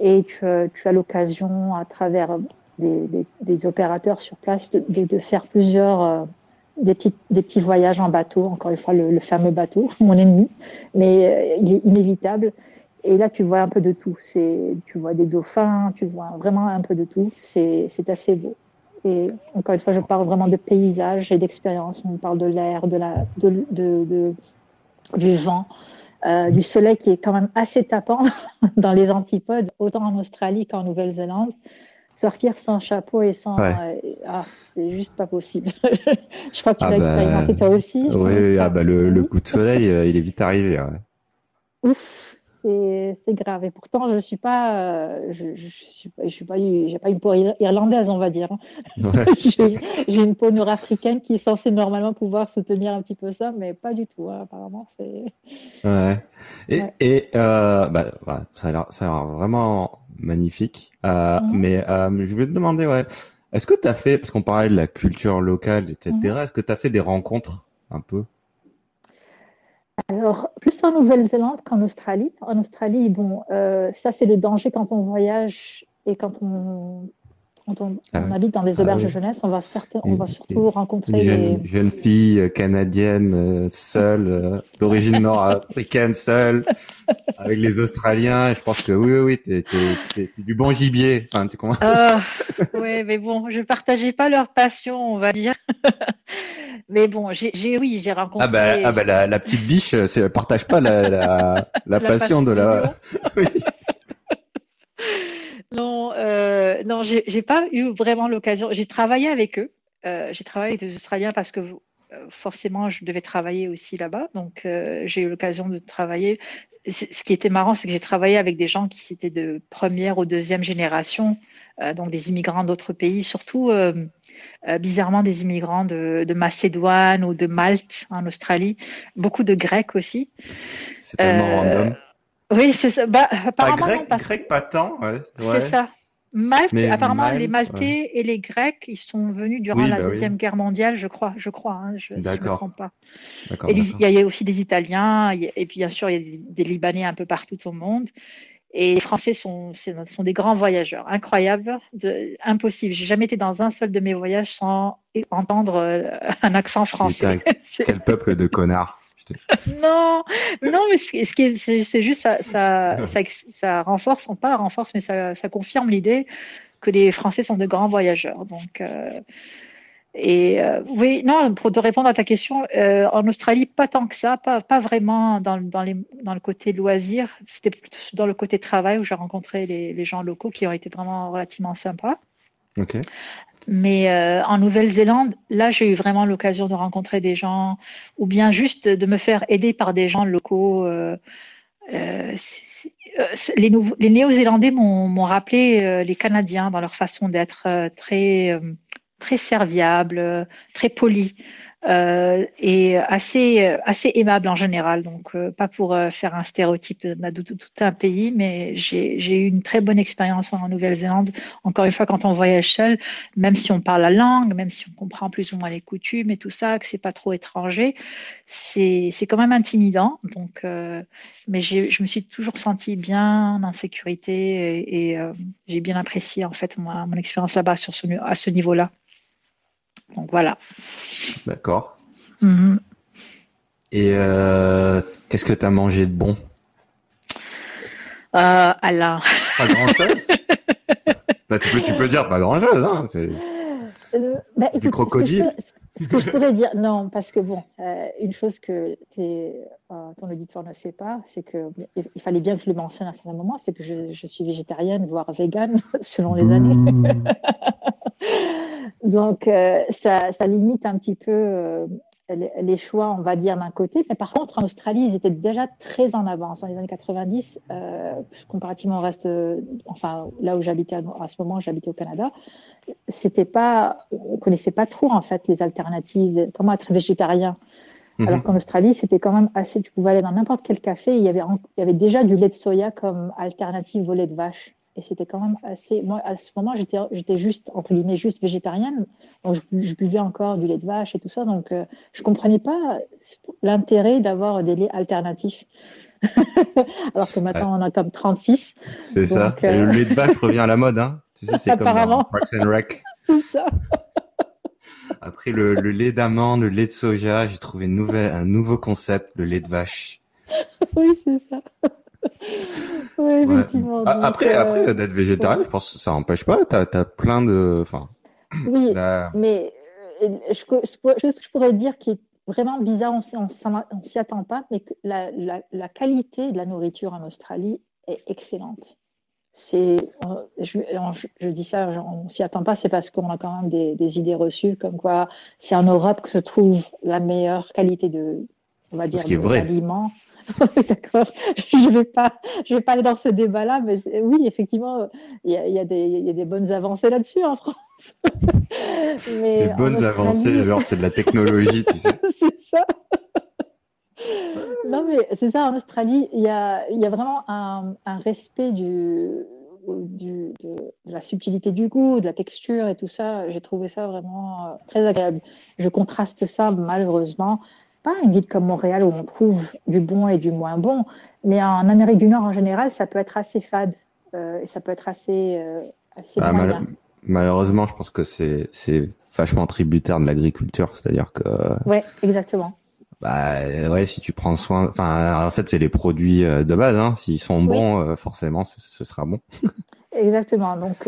Et tu, tu as l'occasion, à travers des, opérateurs sur place, de, faire plusieurs euh, des, petits, voyages en bateau. Encore une fois, le, fameux bateau, *laughs* mon ennemi, mais il est inévitable. Et là, tu vois un peu de tout. Tu vois des dauphins, tu vois vraiment un peu de tout. C'est assez beau. Et encore une fois, je parle vraiment de paysage et d'expérience. On parle de l'air, de la, de, de, de, du vent, euh, du soleil qui est quand même assez tapant *laughs* dans les antipodes, autant en Australie qu'en Nouvelle-Zélande. Sortir sans chapeau et sans. Ouais. Euh, ah, c'est juste pas possible. *laughs* je crois que tu Ah l'as bah, expérimenté toi aussi. Oui, ah bah le, le coup de soleil, euh, il est vite arrivé. ouais. Ouf, c'est grave. Et pourtant, je suis pas, euh, je, je suis pas, je suis pas, j'ai pas une peau ir- irlandaise, on va dire. Ouais. *laughs* J'ai une peau nord-africaine qui est censée normalement pouvoir soutenir un petit peu ça, mais pas du tout. hein. Apparemment, c'est. Ouais. Et, Ouais. et euh, bah, voilà, ça a l'air, ça a l'air vraiment magnifique. Euh, Mhm. Mais euh, je vais te demander, ouais, est-ce que tu as fait, parce qu'on parlait de la culture locale, etc., Mhm. est-ce que tu as fait des rencontres un peu? Alors, plus en Nouvelle-Zélande qu'en Australie. En Australie, bon, euh, ça c'est le danger quand on voyage et quand on, quand on, Ah on habite dans des Ah auberges oui. de jeunesse, on va, certain, on va surtout rencontrer une jeune, des... jeune fille euh, canadienne euh, seule, euh, d'origine nord-africaine seule, *laughs* avec les Australiens. Et je pense que oui, oui, oui, t'es, t'es, t'es- t'es du bon gibier. Enfin, tu comprends? Ah, *laughs* ouais, mais bon, je partageais pas leur passion, on va dire. *laughs* Mais bon, j'ai, j'ai- oui, j'ai Ah bah, rencontré ah bah la, la petite biche, c'est, elle partage pas la, la, la la passion passion de la. Oui. Non, euh, non, j'ai pas eu vraiment l'occasion. J'ai travaillé avec eux. Euh, j'ai travaillé avec des Australiens parce que euh, forcément, je devais travailler aussi là-bas. Donc, euh, j'ai eu l'occasion de travailler. Ce qui était marrant, c'est que j'ai travaillé avec des gens qui étaient de première ou deuxième génération, euh, donc des immigrants d'autres pays, surtout euh, bizarrement des immigrants de, de Macédoine ou de Malte en Australie, beaucoup de Grecs aussi. C'est tellement random. Oui, c'est ça. Bah, apparemment, non, grec, parce grec pas tant, ouais. c'est ça. Malte, Mais apparemment, les Maltais et les Grecs, ils sont venus durant Oui, la bah oui. Deuxième Guerre mondiale, je crois, je crois, hein, je, si je me trompe pas. Et il y a aussi des Italiens, et puis bien sûr, il y a des, Libanais un peu partout au monde. Et les Français sont, sont des grands voyageurs, incroyables, de, impossible. J'ai jamais été dans un seul de mes voyages sans entendre euh, un accent français. C'est- *laughs* quel peuple de connards. *laughs* Non, non, mais ce, qui est, c'est, juste ça, ça, ça, renforce, non pas renforce, mais ça, ça confirme l'idée que les Français sont de grands voyageurs. Donc, euh, et euh, oui, non, pour te répondre à ta question, euh, en Australie, pas tant que ça, pas, pas vraiment dans, dans le côté loisir, c'était plutôt dans le côté travail où j'ai rencontré les, les gens locaux qui ont été vraiment relativement sympas. Mais euh, en Nouvelle-Zélande, là, j'ai eu vraiment l'occasion de rencontrer des gens, ou bien juste de me faire aider par des gens locaux. euh, euh, euh, les, les Néo-Zélandais m'ont rappelé euh, les Canadiens dans leur façon d'être très, très serviables, euh, très polis. Euh, et assez assez aimable en général. Donc euh, pas pour euh, faire un stéréotype de, tout un pays, mais j'ai eu une très bonne expérience en Nouvelle-Zélande. Encore une fois, quand on voyage seul, même si on parle la langue, même si on comprend plus ou moins les coutumes et tout ça, que c'est pas trop étranger, c'est quand même intimidant. Donc, euh, mais je me suis toujours sentie bien en sécurité et, j'ai bien apprécié en fait mon, mon expérience là-bas sur ce à ce niveau-là. Donc voilà. D'accord. Mhm. Et euh, qu'est-ce que t'as mangé de bon? Euh, Alain. Pas grand-chose. *laughs* Bah, tu peux, tu peux dire pas grand-chose, hein. C'est... Euh, bah, Du écoute, ce que je crocodile peux- Ce que, je pourrais dire, non, parce que bon, euh, une chose que t'es, euh, ton auditeur ne sait pas, c'est que il, fallait bien que je le mentionne à un certain moment, c'est que je, je suis végétarienne, voire végane, *laughs* selon les années. *laughs* Donc, euh, ça, ça limite un petit peu les, choix, on va dire, d'un côté. Mais par contre, en Australie, ils étaient déjà très en avance. Dans les années 90, euh, comparativement au reste, enfin, là où j'habitais à ce moment, j'habitais au Canada, c'était pas, on connaissait pas trop, en fait, les alternatives, comment être végétarien. Mhm. Alors qu'en Australie, c'était quand même assez, tu pouvais aller dans n'importe quel café, il y, avait, il y avait déjà du lait de soya comme alternative au lait de vache. Et c'était quand même assez. Moi, à ce moment, j'étais, j'étais juste, entre guillemets, juste végétarienne. Donc, je, buvais encore du lait de vache et tout ça. Donc, euh, je comprenais pas l'intérêt d'avoir des laits alternatifs. *laughs* Alors que maintenant, on a comme 36. C'est ça. Et le lait de vache revient à la mode, hein. Tu sais, c'est comme dans Parks and Rec. *laughs* c'est ça. Après le, le lait d'amande, le lait de soja, j'ai trouvé une nouvelle, un nouveau concept, le lait de vache. *laughs* oui, c'est ça. oui, effectivement. Après, euh, après d'être végétarien, je pense que ça n'empêche pas. T'as as plein de, enfin. Oui, *clears throat* mais euh, je, que je pourrais dire qui est vraiment bizarre, on ne s'y attend pas, mais que la, la, la, qualité de la nourriture en Australie est excellente. C'est, je, je, dis ça, on s'y attend pas, c'est parce qu'on a quand même des, des, idées reçues, comme quoi c'est en Europe que se trouve la meilleure qualité de, on va dire, d'aliments. *laughs* D'accord. Je vais pas, je vais pas aller dans ce débat-là, mais oui, effectivement, il y a, y, a y a, des bonnes avancées là-dessus en France. *laughs* mais des bonnes avancées, genre c'est de la technologie, tu sais. *laughs* c'est ça. Non, mais c'est ça, en Australie, il y a, y a vraiment un, un respect du, du, de, de, la subtilité du goût, de la texture et tout ça. J'ai trouvé ça vraiment euh, très agréable. Je contraste ça, malheureusement, pas une ville comme Montréal où on trouve du bon et du moins bon, mais en Amérique du Nord en général, ça peut être assez fade euh, et ça peut être assez, euh, assez ah, malheureusement, je pense que c'est c'est vachement tributaire de l'agriculture, c'est-à-dire que. Ouais, exactement. Bah ouais, si tu prends soin, enfin en fait c'est les produits euh, de base, hein. S'ils sont bons, euh, forcément ce, ce, sera bon. *laughs* Exactement. Donc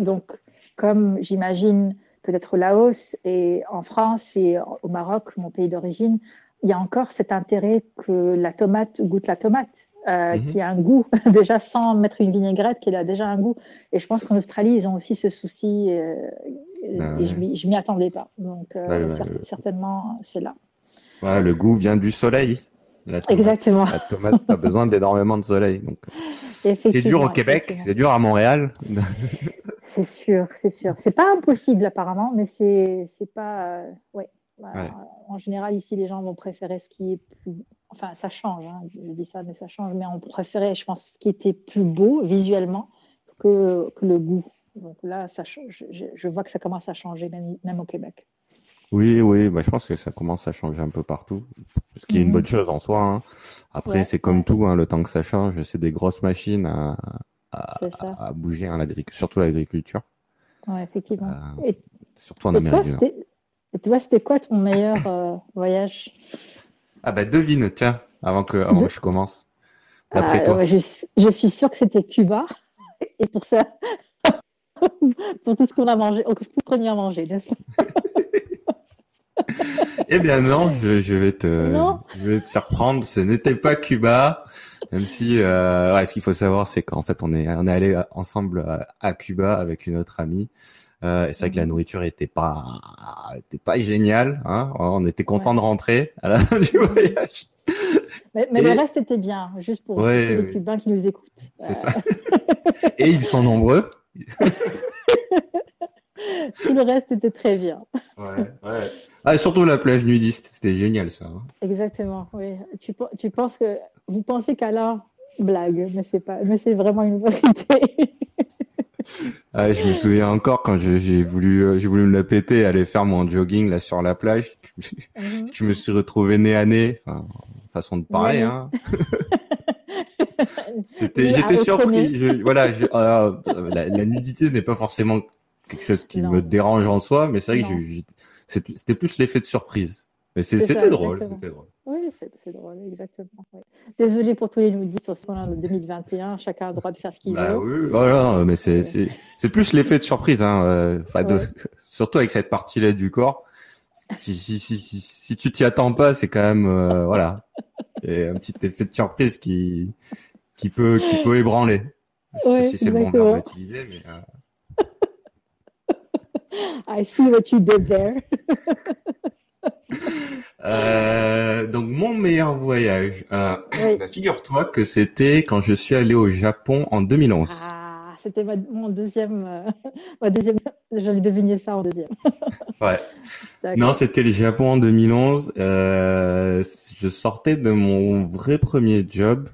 donc comme j'imagine peut-être au Laos et en France et au Maroc, mon pays d'origine, il y a encore cet intérêt que la tomate goûte la tomate, euh, mhm. qui a un goût, *laughs* déjà sans mettre une vinaigrette, qui a déjà un goût. Et je pense qu'en Australie, ils ont aussi ce souci, euh, ah et je m'y attendais pas. Donc, euh, certainement, c'est là. Le goût vient du soleil. Exactement. La tomate a besoin d'énormément de soleil. C'est dur au Québec, c'est dur à Montréal. *laughs* C'est sûr, c'est sûr. C'est pas impossible apparemment, mais c'est pas euh, ouais. En général, ici, les gens vont préférer ce qui est plus. Enfin, ça change. Hein, je dis ça, mais ça change. Mais on préférait, je pense, ce qui était plus beau visuellement que, que le goût. Donc là, ça, je, je, vois que ça commence à changer, même, même au Québec. Oui, oui, bah, je pense que ça commence à changer un peu partout, ce qui est une mhm. bonne chose en soi. Hein. Après, c'est comme tout, hein, le temps que ça change, c'est des grosses machines à, à, bouger, hein, surtout l'agriculture. Ouais, effectivement. Euh, et, surtout en Amérique Et toi, c'était quoi ton meilleur euh, voyage? Ah bah devine, tiens, avant que, avant que je commence. D'après ah, toi. je, je, suis sûre que c'était Cuba. Et pour ça, *laughs* pour tout ce qu'on a mangé, tout ce qu'on y a mangé, n'est-ce pas? *laughs* Eh bien non, je, je vais te, je vais te surprendre. Ce n'était pas Cuba. Même si, euh, ouais, ce qu'il faut savoir, c'est qu'en fait, on est, on est allé ensemble à, Cuba avec une autre amie. Euh, et c'est vrai que la mhm. nourriture était pas, était pas géniale. Hein on était content de rentrer à la fin du voyage. Mais, mais le reste était bien, juste pour les Cubains qui nous écoutent. C'est ça. et ils sont nombreux. *laughs* *laughs* Tout le reste était très bien. Ouais, ouais. Ah, surtout la plage nudiste, c'était génial ça. Hein. Exactement, oui. Tu, tu penses que vous pensez qu'Alain blague, mais c'est pas, mais c'est vraiment une vérité. *laughs* ah, je me souviens encore quand j'ai voulu, euh, j'ai voulu me la péter, aller faire mon jogging là sur la plage. Mhm. *laughs* Je me suis retrouvé nez à nez, enfin, façon de parler, hein. C'était, j'étais surpris. voilà, euh, la, la, nudité n'est pas forcément quelque chose qui me dérange en soi, mais c'est vrai que c'était plus l'effet de surprise. Mais c'était drôle, drôle. Oui, c'est drôle, exactement. Désolé pour tous les nudistes en 2021, chacun a le droit de faire ce qu'il bah veut. Oui, voilà, mais c'est plus l'effet de surprise, hein, euh, de, *laughs* surtout avec cette partie-là du corps. Si, si, si, si, tu t'y attends pas, c'est quand même euh, *laughs* voilà, et un petit effet de surprise qui qui peut qui peut ébranler. Si c'est le bon verbe mais euh, *laughs* I see what you did there. *laughs* Euh, donc mon meilleur voyage. Euh, bah, figure-toi que c'était quand je suis allé au Japon en 2011. Ah, c'était mon deuxième, euh, *laughs* ma deuxième. J'allais deviner ça en deuxième. ouais. Non, c'était le Japon en 2011. Euh, je sortais de mon vrai premier job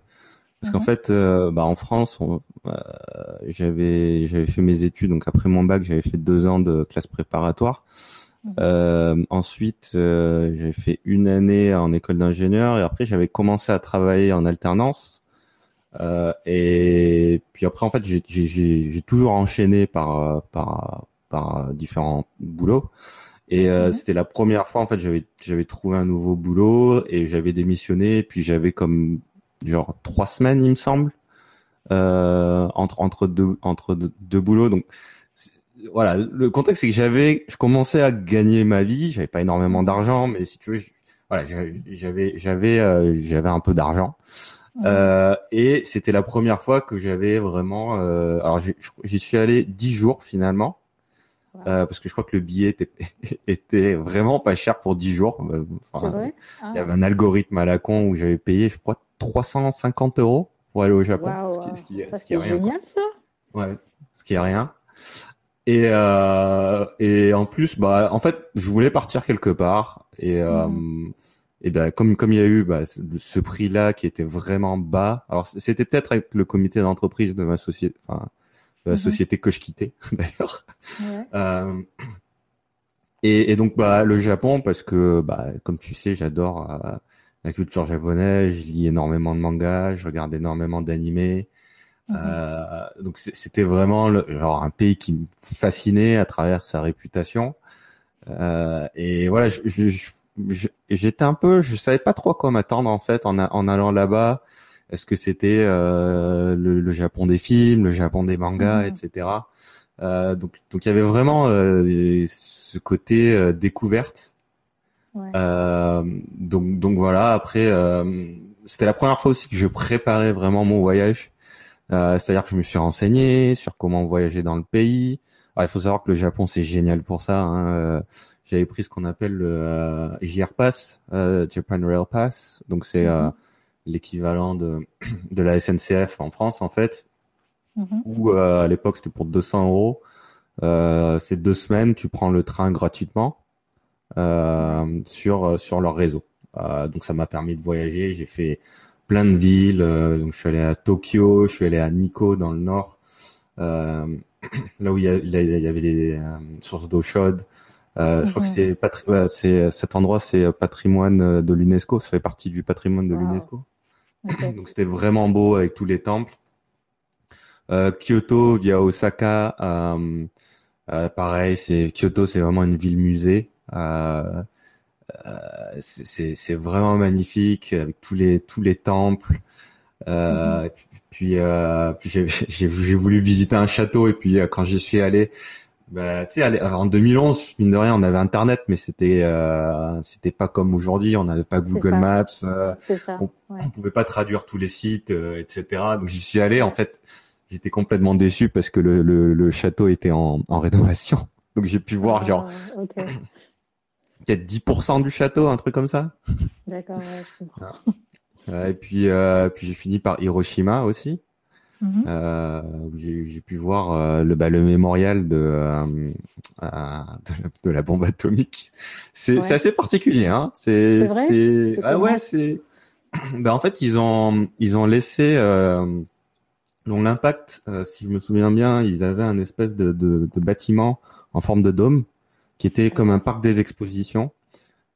parce qu'en mhm. fait, euh, bah, en France, euh, j'avais j'avais fait mes études. Donc après mon bac, j'avais fait deux ans de classe préparatoire. Mhm. Euh, ensuite, j'avais fait une année en école d'ingénieur et après j'avais commencé à travailler en alternance. Et puis après, en fait, j'ai toujours enchaîné par par par différents boulots. Et mhm. c'était la première fois en fait j'avais j'avais trouvé un nouveau boulot et j'avais démissionné. Et puis j'avais comme genre trois semaines, il me semble, entre entre deux entre deux, deux boulots. Donc voilà, le contexte c'est que j'avais, je commençais à gagner ma vie, j'avais pas énormément d'argent, mais si tu veux, voilà, j'avais, j'avais, euh, j'avais un peu d'argent. Euh, et c'était la première fois que j'avais vraiment. Euh, alors j'y suis allé dix jours finalement, euh, parce que je crois que le billet était, *laughs* était vraiment pas cher pour dix jours. Enfin, ah. Il y avait un algorithme à la con où j'avais payé, je crois, 350 euros pour aller au Japon. Ce qui, ce qui, est génial ça. Ouais, ce qui est rien. Et, euh, et en plus, bah, en fait, je voulais partir quelque part. Et, euh, mm. et ben, comme comme il y a eu bah, ce prix-là qui était vraiment bas. Alors, c'était peut-être avec le comité d'entreprise de ma société, enfin, de la mm-hmm. société que je quittais *laughs* d'ailleurs. Ouais. Euh, et, et, donc, bah, le Japon, parce que, bah, comme tu sais, j'adore la culture japonaise. Je lis énormément de mangas, je regarde énormément d'animés. Mhm. Euh, donc c'était vraiment le, genre un pays qui me fascinait à travers sa réputation. Euh, et voilà, j'étais un peu, je savais pas trop quoi m'attendre en fait en, en allant là-bas. Est-ce que c'était euh, le, le, Japon des films, le Japon des mangas, mhm. etc. Euh, donc donc il y avait vraiment euh, ce côté euh, découverte. Ouais. donc donc voilà. Après, c'était la première fois aussi que je préparais vraiment mon voyage. Euh, c'est-à-dire que je me suis renseigné sur comment voyager dans le pays. il faut savoir que le Japon c'est génial pour ça. Hein. Euh, j'avais pris ce qu'on appelle le euh, JR Pass, euh, Japan Rail Pass. Donc c'est mhm. l'équivalent de, de la SNCF en France en fait. Mhm. Où à l'époque c'était pour 200 euros. c'est deux semaines, tu prends le train gratuitement sur sur leur réseau. donc ça m'a permis de voyager. J'ai fait plein de villes. Euh, donc je suis allé à Tokyo, je suis allé à Nikko dans le nord, euh, *clears throat* là où il y, avait des euh, sources d'eau chaude. Je crois que c'est c'est cet endroit, c'est patrimoine de l'UNESCO. Ça fait partie du patrimoine de l'UNESCO. *clears throat* Donc c'était vraiment beau avec tous les temples. Kyoto via Osaka, pareil, c'est Kyoto, c'est vraiment une ville musée. Euh, euh, c'est vraiment magnifique avec tous les tous les temples. Euh, mhm. Puis, euh, puis j'ai voulu visiter un château et puis euh, quand j'y suis allé, bah, tu sais, en 2011, mine de rien, on avait Internet, mais c'était c'était pas comme aujourd'hui. On n'avait pas Google Maps. ça, on, on, pouvait pas traduire tous les sites, etc. Donc j'y suis allé. En fait, j'étais complètement déçu parce que le, le, le château était en, en rénovation. *laughs* Donc j'ai pu voir genre okay peut-être 10% du château, un truc comme ça. D'accord, ouais, et puis, euh, puis j'ai fini par Hiroshima aussi. Mm-hmm. euh, j'ai pu voir euh, le, bah, le mémorial de, de, la, de, la, bombe atomique. C'est ouais. assez particulier, hein. C'est vrai? Ah ouais, c'est. *clears throat* bah, en fait, ils ont ils ont laissé donc l'impact. si je me souviens bien, ils avaient un espèce de, de, de bâtiment en forme de dôme qui était comme un parc des expositions.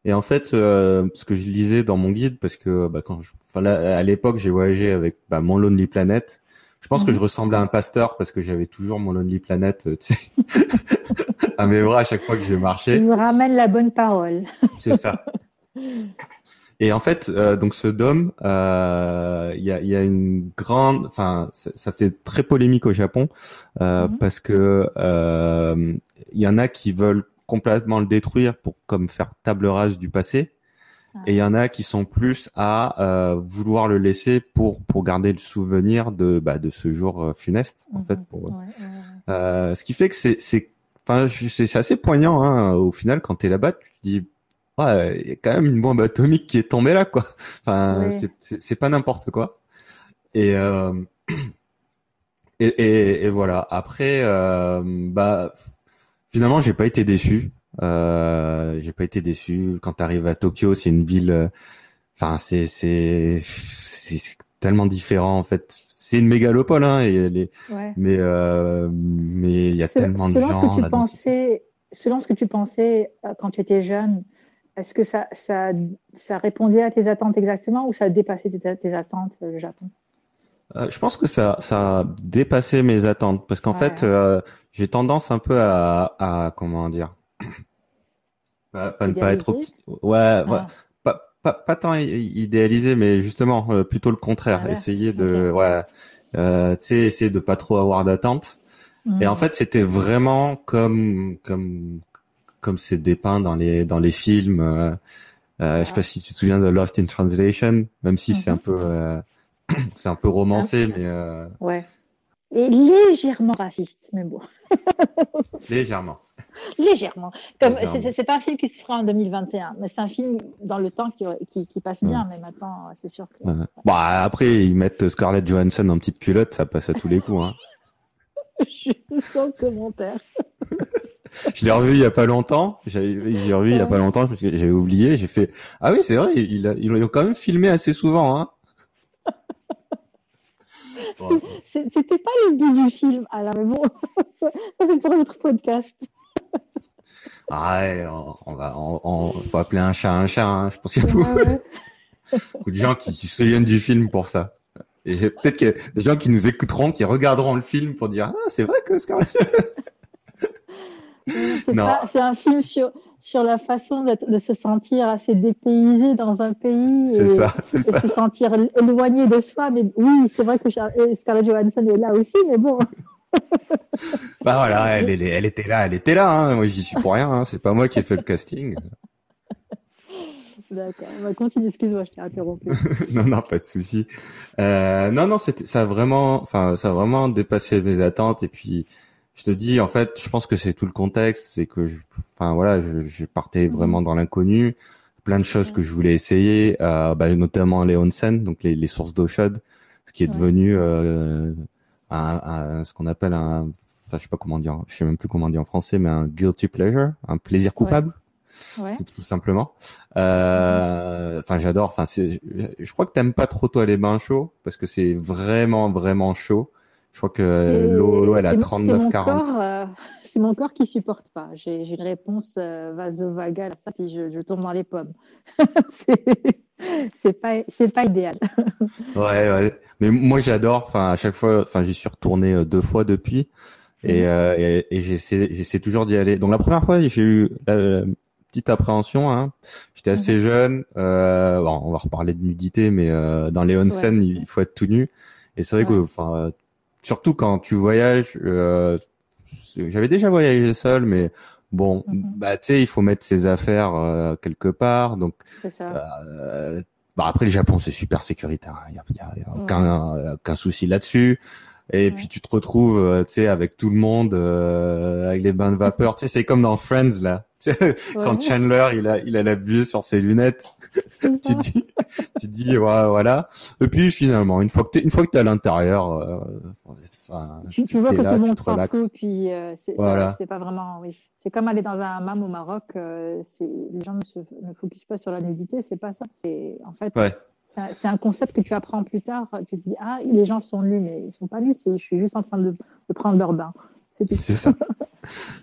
Et en fait, euh, ce que je lisais dans mon guide, parce que bah, quand je, enfin, à l'époque j'ai voyagé avec bah, mon Lonely Planet, je pense que je mhm. ressemblais à un pasteur parce que j'avais toujours mon Lonely Planet, euh, *laughs* à mes bras à chaque fois que je marchais. Il nous ramène la bonne parole. *laughs* C'est ça. Et en fait, euh, donc ce dôme, euh, il y, a, y, a, une grande, enfin, ça, fait très polémique au Japon euh, mhm. parce que il y en a qui veulent complètement le détruire pour comme faire table rase du passé. Ah. Et il y en a qui sont plus à euh, vouloir le laisser pour pour garder le souvenir de bah, de ce jour euh, funeste en fait. Pour, ouais, euh, ce qui fait que c'est c'est enfin c'est assez poignant hein, au final quand t'es là-bas tu te dis ouais, il y a quand même une bombe atomique qui est tombée là, quoi. *laughs* Enfin, c'est pas n'importe quoi. Et, euh, *clears throat* et, et, et, voilà. Après, euh, bah, finalement, j'ai pas été déçu. Euh, j'ai pas été déçu. Quand tu arrives à Tokyo, c'est une ville. Euh, enfin, c'est c'est c'est tellement différent en fait. C'est une mégalopole, hein, et les, mais euh, mais il y a tellement de gens. Ce que tu pensais, selon ce que tu pensais quand tu étais jeune, est-ce que ça, ça, ça répondait à tes attentes exactement ou ça dépassait tes, tes attentes, le Japon? Euh, Je pense que ça, ça a dépassé mes attentes parce qu'en fait, euh, j'ai tendance un peu à, à comment dire, *clears throat* pas, pas ne pas être ouais, ouais ah. pas, pas, pas tant idéalisé, mais justement euh, plutôt le contraire, ah essayer de, ouais, euh, tu sais, essayer de pas trop avoir d'attentes. Et en mmh. fait, c'était vraiment comme comme comme c'est dépeint dans les dans les films. Euh, euh, je sais pas si tu te souviens de Lost in Translation, même si c'est un mhm. peu euh, c'est un peu romancé, mais euh... ouais. Et légèrement raciste, mais bon. *laughs* légèrement. Légèrement. Comme c'est pas un film qui se fera en 2021, mais c'est un film dans le temps qui, qui, qui passe bien. Mais maintenant, c'est sûr que. Bah après, ils mettent Scarlett Johansson en petite culotte, ça passe à tous les coups. Hein. *laughs* Je sens commentaire. *laughs* je l'ai revu il y a pas longtemps. J'ai revu il y a pas longtemps parce que j'avais oublié. J'ai fait ah oui c'est vrai il ils l'ont quand même filmé assez souvent hein. *laughs* C'était pas le but du film, alors mais bon, *laughs* ça, c'est pour notre podcast. Ah ouais, on, va, on, faut appeler un chat un chat. Hein. Je pense qu'il y a beaucoup, de gens qui, qui, se souviennent du film pour ça. Et peut-être qu'il y a des gens qui nous écouteront, qui regarderont le film pour dire ah c'est vrai que Scarlett. *laughs* C'est un film sur, sur la façon de, se sentir assez dépaysé dans un pays et, ça, de se sentir éloigné de soi. Mais oui, c'est vrai que Scarlett Johansson est là aussi, mais bon. *laughs* bah voilà, elle, elle, était là, elle était là. Hein. Moi, j'y suis pour rien. Hein. C'est pas moi qui ai fait le casting. D'accord. On va continuer. Excuse-moi, je t'ai interrompu. *laughs* non, non, pas de souci. Euh, non, non, ça a vraiment, enfin, ça a vraiment dépassé mes attentes. Et puis, je te dis, en fait, je pense que c'est tout le contexte, c'est que, je, enfin voilà, je, je partais mhm. vraiment dans l'inconnu, plein de choses que je voulais essayer, euh, bah, notamment les onsen, donc les, les sources d'eau chaude, ce qui est devenu euh, un, un, ce qu'on appelle un, enfin je sais pas comment dire, je sais même plus comment dire en français, mais un guilty pleasure, un plaisir coupable. Ouais. Tout, simplement. Euh, enfin, j'adore. Enfin. Je crois que t'aimes pas trop toi les bains chauds parce que c'est vraiment vraiment chaud. Je crois que l'eau, elle a 39-40. Euh, c'est mon corps qui supporte pas. J'ai une réponse euh, vasovagal à ça, puis je, je, tombe dans les pommes. *laughs* c'est pas, pas idéal. ouais, ouais. Mais moi, j'adore. Enfin, à chaque fois, enfin, j'y suis retourné euh, deux fois depuis, et, mhm. euh, et, et j'essaie, toujours d'y aller. Donc la première fois, j'ai eu euh, petite appréhension. Hein. J'étais assez mhm. jeune. Euh, bon, on va reparler de nudité, mais euh, dans les onsen, il faut être tout nu. Et c'est vrai que, enfin, surtout quand tu voyages. Euh, J'avais déjà voyagé seul, mais bon, mhm. bah tu sais, il faut mettre ses affaires euh, quelque part. Donc, ça. Euh, bah après le Japon, c'est super sécuritaire. Il hein. y a, y a, aucun, aucun souci là-dessus. Et puis tu te retrouves, euh, tu sais, avec tout le monde, euh, avec les bains de vapeur. tu sais, c'est comme dans Friends là. *laughs* Quand Chandler il a il a la buée sur ses lunettes, *laughs* tu dis tu dis voilà. Et puis finalement, une fois que t'es une fois que t'es à l'intérieur, euh, tu, tu, vois que tout le monde s'en fout. Puis euh, c'est c'est pas vraiment oui. C'est comme aller dans un hammam au Maroc. Euh, les gens ne se ne focusent pas sur la nudité. C'est pas ça. C'est en fait. Ouais c'est un concept que tu apprends plus tard. Tu te dis, ah, les gens sont nus, mais ils sont pas nus, je suis juste en train de, de prendre leur bain. C'est ça.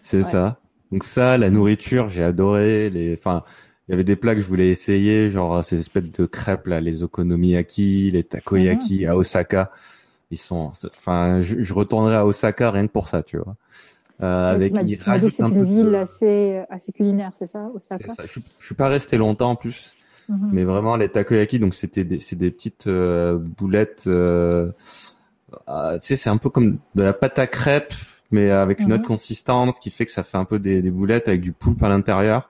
C'est ça. Donc ça, la nourriture, j'ai adoré. Les, enfin, il y avait des plats que je voulais essayer, genre ces espèces de crêpes là, les okonomiyaki, les takoyaki mhm. à Osaka. Ils sont, enfin, je, je, retournerai à Osaka rien que pour ça, tu vois. Euh, avec tu m'as dit que c'est une ville assez, assez culinaire, c'est ça, Osaka? Ça. Je, je suis pas resté longtemps en plus. Mhm. Mais vraiment les takoyaki, donc c'était des, c'est des petites euh, boulettes. Euh, euh, tu sais, c'est un peu comme de la pâte à crêpes, mais avec une autre mhm. consistance, qui fait que ça fait un peu des, des boulettes avec du poulpe à l'intérieur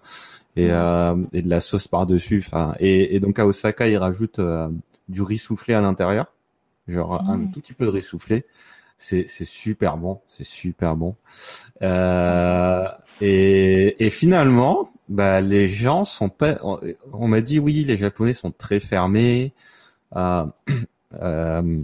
et, euh, et de la sauce par dessus. Enfin, et, et, donc à Osaka, ils rajoutent du riz soufflé à l'intérieur, genre un tout petit peu de riz soufflé. C'est c'est super bon, c'est super bon. Euh, et, et finalement, bah les gens sont pas. On, m'a dit oui, les Japonais sont très fermés. Euh, *clears throat* euh,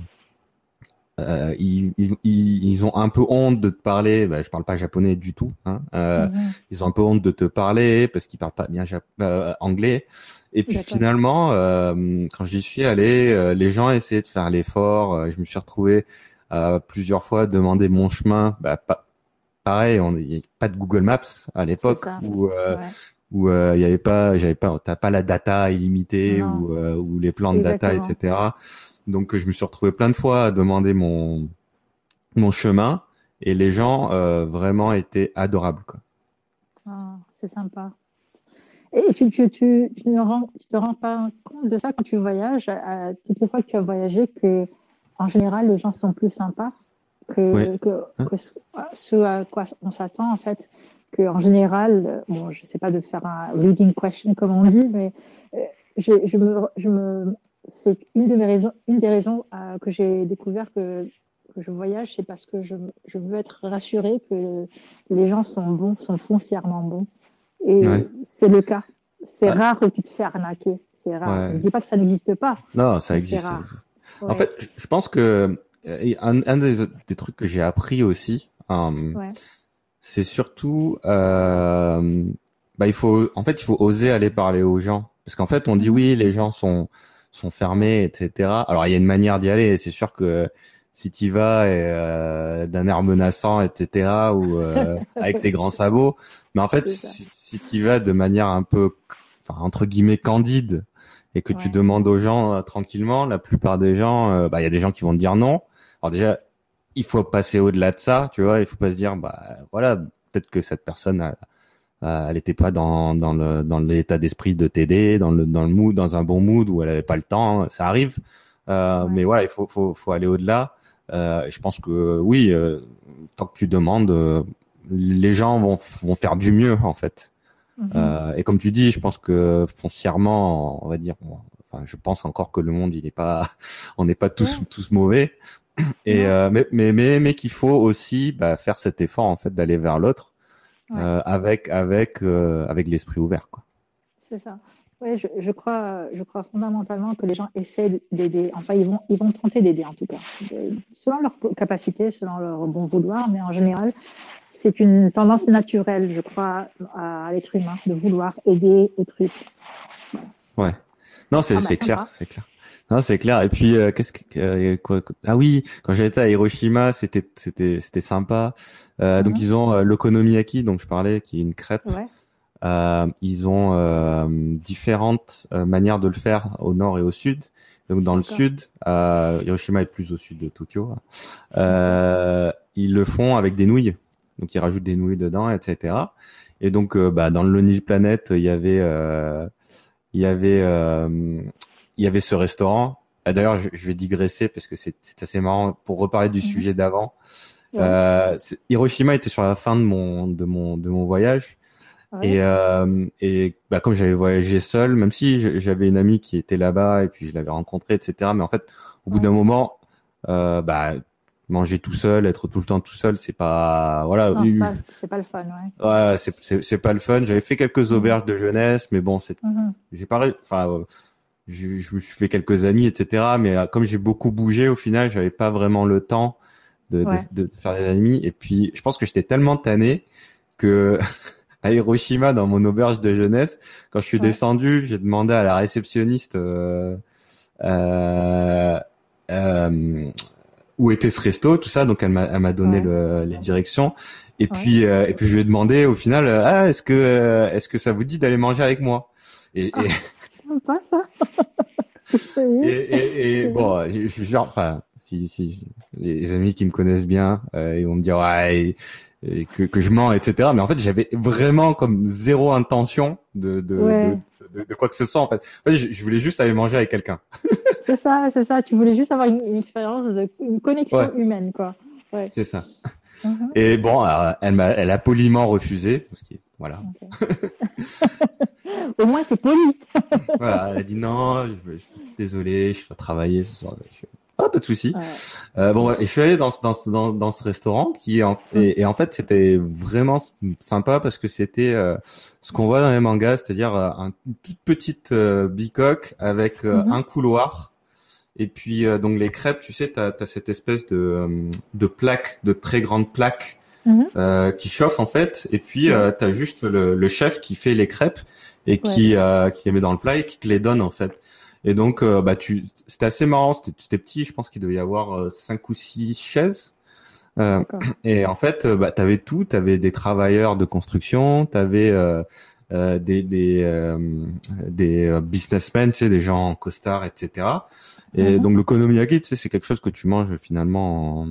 euh, ils, ils, ils, ont un peu honte de te parler. Bah, je parle pas japonais du tout. Hein. Euh. Ils ont un peu honte de te parler parce qu'ils parlent pas bien euh, anglais. Et puis finalement, euh, quand j'y suis allé, euh, les gens essayaient de faire l'effort. je me suis retrouvé plusieurs fois à demander mon chemin. Bah, pas, pareil, on n'y a pas de Google Maps à l'époque où où il y avait pas, j'avais pas, t'as pas la data illimitée ou, ou les plans de data, etc. Donc je me suis retrouvé plein de fois à demander mon mon chemin et les gens euh, vraiment étaient adorables quoi. Ah, c'est sympa. Et tu, tu, tu, tu, ne rends, tu te rends pas compte de ça quand tu voyages, toutes les fois que tu as voyagé, que en général les gens sont plus sympas? Que, que, hein? ce à quoi on s'attend en fait. Que en général, bon, je sais pas de faire un leading question comme on dit, mais euh, je, je, me, je me c'est une, de mes raisons, une des raisons euh, que j'ai découvert que, que, je voyage, c'est parce que je, je, veux être rassurée que les gens sont bons, sont foncièrement bons. Et c'est le cas. C'est ah. rare que tu te fais arnaquer. C'est rare. Je ne dis pas que ça n'existe pas. Non, ça existe. Rare. En fait, je pense que euh, un, un des, des, trucs que j'ai appris aussi, euh, c'est surtout, euh, bah, il faut, en fait, il faut oser aller parler aux gens. Parce qu'en fait, on dit mhm. oui, les gens sont, sont fermés, etc. Alors il y a une manière d'y aller. C'est sûr que si tu vas euh, d'un air menaçant, etc. ou euh, *laughs* avec tes grands sabots, mais en fait si, si tu vas de manière un peu, enfin, entre guillemets candide et que tu demandes aux gens euh, tranquillement, la plupart des gens, euh, bah il y a des gens qui vont te dire non. Alors déjà il faut passer au-delà de ça, tu vois. Il faut pas se dire bah voilà peut-être que cette personne a, euh, elle n'était pas dans, dans le dans l'état d'esprit de t'aider, dans le dans le mood, dans un bon mood où elle avait pas le temps. Ça arrive, euh, mais voilà, il faut faut faut aller au-delà. Euh, je pense que oui, euh, tant que tu demandes, euh, les gens vont vont faire du mieux en fait. Mhm. et comme tu dis, je pense que foncièrement, on va dire, enfin, je pense encore que le monde, il est pas, *laughs* on n'est pas tous tous mauvais. Et mais mais mais, mais qu'il faut aussi bah, faire cet effort en fait d'aller vers l'autre euh, avec avec euh, avec l'esprit ouvert quoi. C'est ça. Oui, je, je, crois, je crois fondamentalement que les gens essaient d'aider. Enfin, ils vont, ils vont tenter d'aider en tout cas, selon leur capacité, selon leur bon vouloir. Mais en général, c'est une tendance naturelle, je crois, à l'être humain de vouloir aider autrui. Ouais. Non, c'est ah bah, clair, c'est clair. Non, c'est clair. Et puis, euh, qu'est-ce que euh, quoi, Ah oui, quand j'étais à Hiroshima, c'était c'était c'était sympa. Euh, Donc mhm. ils ont euh, l'okonomiyaki, donc je parlais, qui est une crêpe. Ouais. Euh, ils ont différentes manières de le faire au nord et au sud. Donc dans le sud, Hiroshima est plus au sud de Tokyo. Ils le font avec des nouilles. Donc ils rajoutent des nouilles dedans, etc. Et donc bah, dans le Lonely Planet, il y avait il y avait il y avait ce restaurant. Ah, d'ailleurs, je, vais digresser parce que c'est assez marrant pour reparler du mhm. sujet d'avant. Euh, Hiroshima était sur la fin de mon de mon de mon voyage et euh, et bah, comme j'avais voyagé seul, même si j'avais une amie qui était là-bas et puis je l'avais rencontrée, etc. Mais en fait, au bout d'un moment, euh, bah manger tout seul, être tout le temps tout seul, c'est pas voilà. C'est pas, le fun, ouais. Ouais, c'est pas le fun. J'avais fait quelques mhm. auberges de jeunesse, mais bon, c'est mhm. j'ai pas enfin je, je, me suis fait quelques amis, etc. Mais euh, comme j'ai beaucoup bougé, au final, j'avais pas vraiment le temps de, de, de, faire des amis. Et puis, je pense que j'étais tellement tanné que *laughs* à Hiroshima, dans mon auberge de jeunesse, quand je suis descendu, j'ai demandé à la réceptionniste euh, euh, euh, où était ce resto, tout ça. Donc, elle m'a, elle m'a donné le, les directions. Et puis, euh, et puis, je lui ai demandé au final, ah, est-ce que, est-ce que ça vous dit d'aller manger avec moi? Et, et, *laughs* pas ça. *laughs* et, et, et bon, je, suis genre, enfin, si, si les amis qui me connaissent bien, euh, ils vont me dire ouais, que, que je mens, etc. Mais en fait, j'avais vraiment comme zéro intention de de, de, de, quoi que ce soit. En fait, en fait je, voulais juste aller manger avec quelqu'un. *laughs* c'est ça, c'est ça. Tu voulais juste avoir une, expérience, de, une connexion humaine, quoi. Ouais. C'est ça. Mm-hmm. Et bon, elle m'a, elle a poliment refusé, parce que voilà. *laughs* Au moins, c'est poli. *laughs* voilà, elle a dit non, je, je, désolé, je dois travailler ce soir. Ah, pas de souci. Euh, bon, et je suis allé dans, dans, dans, dans ce restaurant qui en, et, en fait c'était vraiment sympa parce que c'était euh, ce qu'on voit dans les mangas, c'est-à-dire euh, une toute petite euh, bicoque avec mm-hmm. un couloir et puis donc les crêpes, tu sais, t'as as cette espèce de de plaque, de très grande plaque mm-hmm. qui chauffe en fait, et puis tu t'as juste le, le, chef qui fait les crêpes et qui qui les met dans le plat et qui te les donne en fait. Et donc, euh, bah, tu, c'était assez marrant. C'était petit. Je pense qu'il devait y avoir euh, cinq ou six chaises. Euh, *clears throat* et en fait, euh, bah, t'avais tout. T'avais des travailleurs de construction. T'avais euh, des des, des businessmen, tu sais, des gens en costard, etc. Et donc le konomiyaki, tu sais, c'est quelque chose que tu manges finalement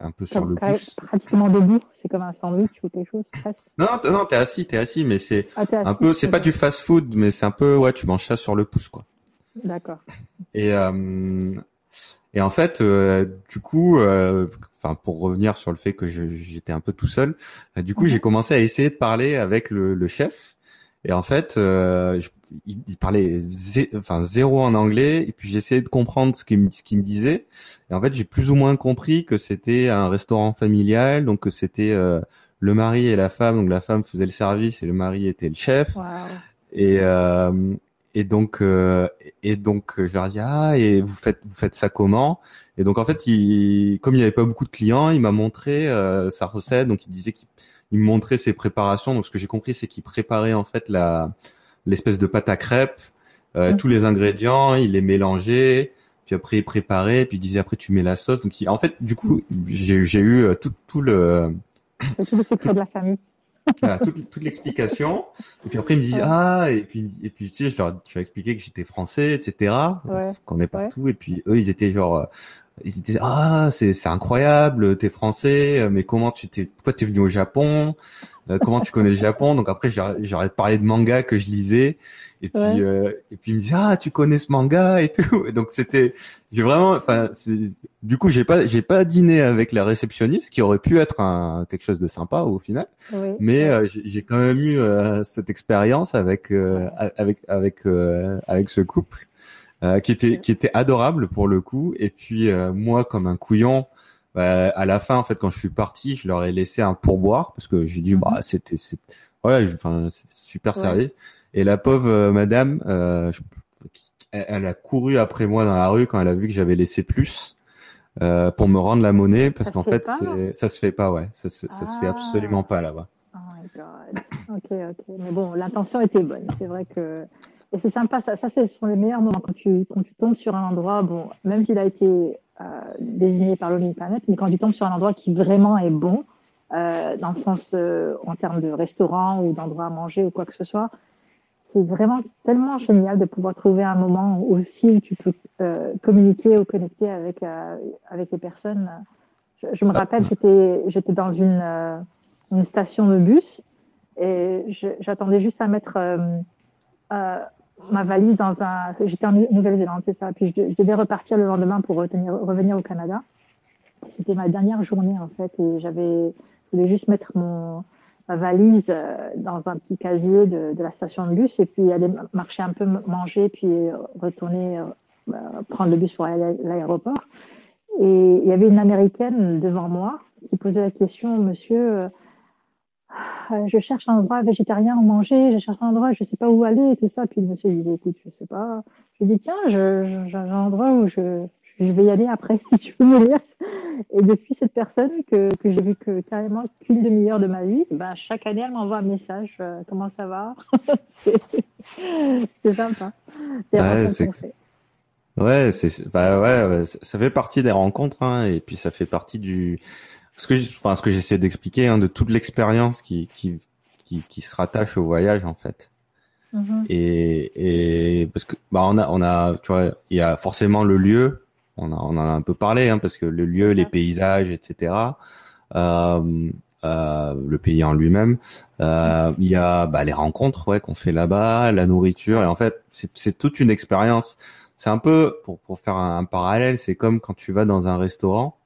un peu sur le pouce. Pratiquement debout, c'est comme un sandwich ou quelque chose presque. Non, non, t'es assis, t'es assis, mais c'est ah, un peu, c'est pas du fast food, mais c'est un peu, ouais, tu manges ça sur le pouce, quoi. D'accord. Et euh, et en fait, euh, du coup, euh, enfin pour revenir sur le fait que j'étais un peu tout seul, du coup j'ai mhm. commencé à essayer de parler avec le, le chef. Et en fait, je, il, parlait enfin zéro en anglais. Et puis j'essayais de comprendre ce qu'il ce qu'il me disait. Et en fait, j'ai plus ou moins compris que c'était un restaurant familial, donc que c'était le mari et la femme. Donc la femme faisait le service et le mari était le chef. Wow. Et, euh, et donc euh, et donc je leur dis ah et vous faites vous faites ça comment? Et donc en fait il comme il n'y avait pas beaucoup de clients il m'a montré euh, sa recette donc il disait qu'il me montrait ses préparations. Donc ce que j'ai compris c'est qu'il préparait en fait la l'espèce de pâte à crêpes euh, tous les ingrédients il les mélangeait puis après il préparait puis il disait après tu mets la sauce. Donc en fait du coup j'ai j'ai eu tout tout le tout le secret de la famille. *laughs* Voilà, toute, toute l'explication. Et puis après, ils me disent, ah, et puis, et puis, tu sais, je leur, je expliqué que j'étais français, etc. Qu'on est partout. Et puis, eux, ils étaient genre, euh, ils étaient, ah, c'est, c'est incroyable, t'es français, mais comment tu t'es, pourquoi t'es venu au Japon? Euh, comment tu connais le Japon? Donc après, j'aurais parlé de manga que je lisais. Et puis, euh, et puis il me dit ah tu connais ce manga et tout. Et donc c'était, j'ai vraiment, enfin, du coup j'ai pas, j'ai pas dîné avec la réceptionniste, qui aurait pu être un, quelque chose de sympa au final. Mais euh, j'ai quand même eu cette expérience avec avec avec avec ce couple qui était qui était adorable pour le coup. Et puis moi comme un couillon, bah, à la fin, en fait, quand je suis parti, je leur ai laissé un pourboire parce que j'ai dit, bah, mhm. c'était, ouais, enfin, super sérieux. Et la pauvre euh, madame, euh, elle, a couru après moi dans la rue quand elle a vu que j'avais laissé plus euh, pour me rendre la monnaie parce qu'en fait, ça se fait pas, ouais, ça se, ça se fait absolument pas là-bas. Oh my god. Ok, ok. Mais bon, l'intention était bonne. C'est vrai que et c'est sympa. Ça, ça c'est sont les meilleurs moments quand tu quand tu tombes sur un endroit. Bon, même s'il a été euh, désigné par Lonely Planet, mais quand tu tombes sur un endroit qui vraiment est bon, euh, dans le sens euh, en termes de restaurant ou d'endroit à manger ou quoi que ce soit, c'est vraiment tellement génial de pouvoir trouver un moment aussi où tu peux communiquer ou connecter avec avec les personnes. Je, je me rappelle, j'étais j'étais dans une une station de bus et j'attendais juste à mettre ma valise dans un. J'étais en Nouvelle-Zélande, c'est ça. Puis je, devais repartir le lendemain pour revenir au Canada. C'était ma dernière journée en fait, et j'avais, je voulais juste mettre ma valise euh, dans un petit casier de, la station de bus et puis aller marcher un peu, manger, puis retourner euh, prendre le bus pour aller à l'aéroport. Et il y avait une américaine devant moi qui posait la question, Monsieur euh, je cherche un endroit végétarien où manger, je cherche un endroit, je sais pas où aller et tout ça. Puis le monsieur disait, écoute, je sais pas. Je lui dis, tiens, j'ai un endroit où je, je vais y aller après, *laughs* si tu veux venir. Et depuis cette personne que, que j'ai vu que carrément qu'une demi-heure de ma vie, ben, chaque année, elle m'envoie un message, euh, comment ça va? *laughs* C'est sympa. Ouais, c'est ouais, c'est bah ouais, ça fait partie des rencontres hein, et puis ça fait partie du ce que, enfin, ce que j'essaie d'expliquer, hein, de toute l'expérience qui, qui, qui, qui, se rattache au voyage, en fait. Mm-hmm. Et, et parce que, bah, on a, on a, tu vois, il y a forcément le lieu. On, a, on en a un peu parlé, hein, parce que le lieu, les paysages, etc. Euh, euh, le pays en lui-même. Euh, il y a bah, les rencontres, ouais, qu'on fait là-bas, la nourriture, et en fait, c'est toute une expérience. C'est un peu, pour, pour faire un, un parallèle, c'est comme quand tu vas dans un restaurant.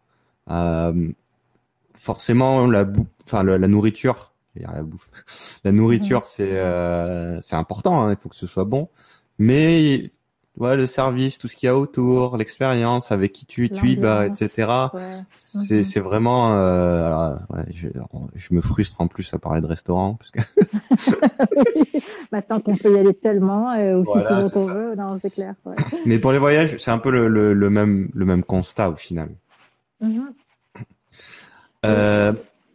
Euh, forcément la enfin la, nourriture, la bouffe, *laughs* la nourriture c'est euh, c'est important, hein, il faut que ce soit bon, mais ouais, le service, tout ce qu'il y a autour, l'expérience, avec qui tu, tu y vas, etc. Ouais. C'est, Mhm. c'est vraiment. Euh, alors, ouais, je, je me frustre en plus à parler de restaurant parce que Oui. *laughs* Maintenant qu'on peut y aller tellement, et aussi Voilà, souvent qu'on veut, non, c'est clair. Ouais. Mais pour les voyages, c'est un peu le, le, le même le même constat au final. Mhm. Euh,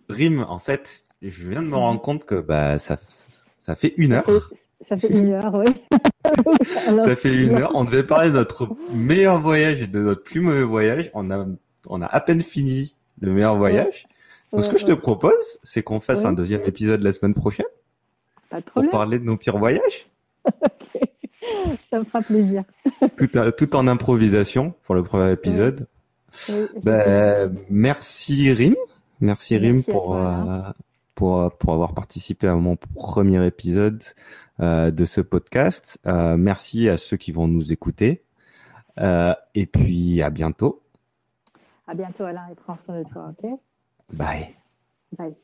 Rim, en fait, je viens de me rendre compte que bah ça ça fait une Ça heure. fait, ça fait une heure, oui. *laughs* Ça fait une heure. On devait parler de notre meilleur voyage et de notre plus mauvais voyage. On a on a à peine fini le meilleur voyage. Donc, ce ouais, que je te propose, c'est qu'on fasse un deuxième épisode la semaine prochaine Pas de pour parler de nos pires voyages. *laughs* Ça me fera plaisir. tout, à- tout en improvisation pour le premier épisode. Oui, Ben, merci Rim, merci Rim Merci à pour toi, Alain. euh, pour pour avoir participé à mon premier épisode euh, de ce podcast. Euh, merci à ceux qui vont nous écouter. Euh, et puis à bientôt. À bientôt, Alain, et prends soin de toi, ok? Bye. Bye.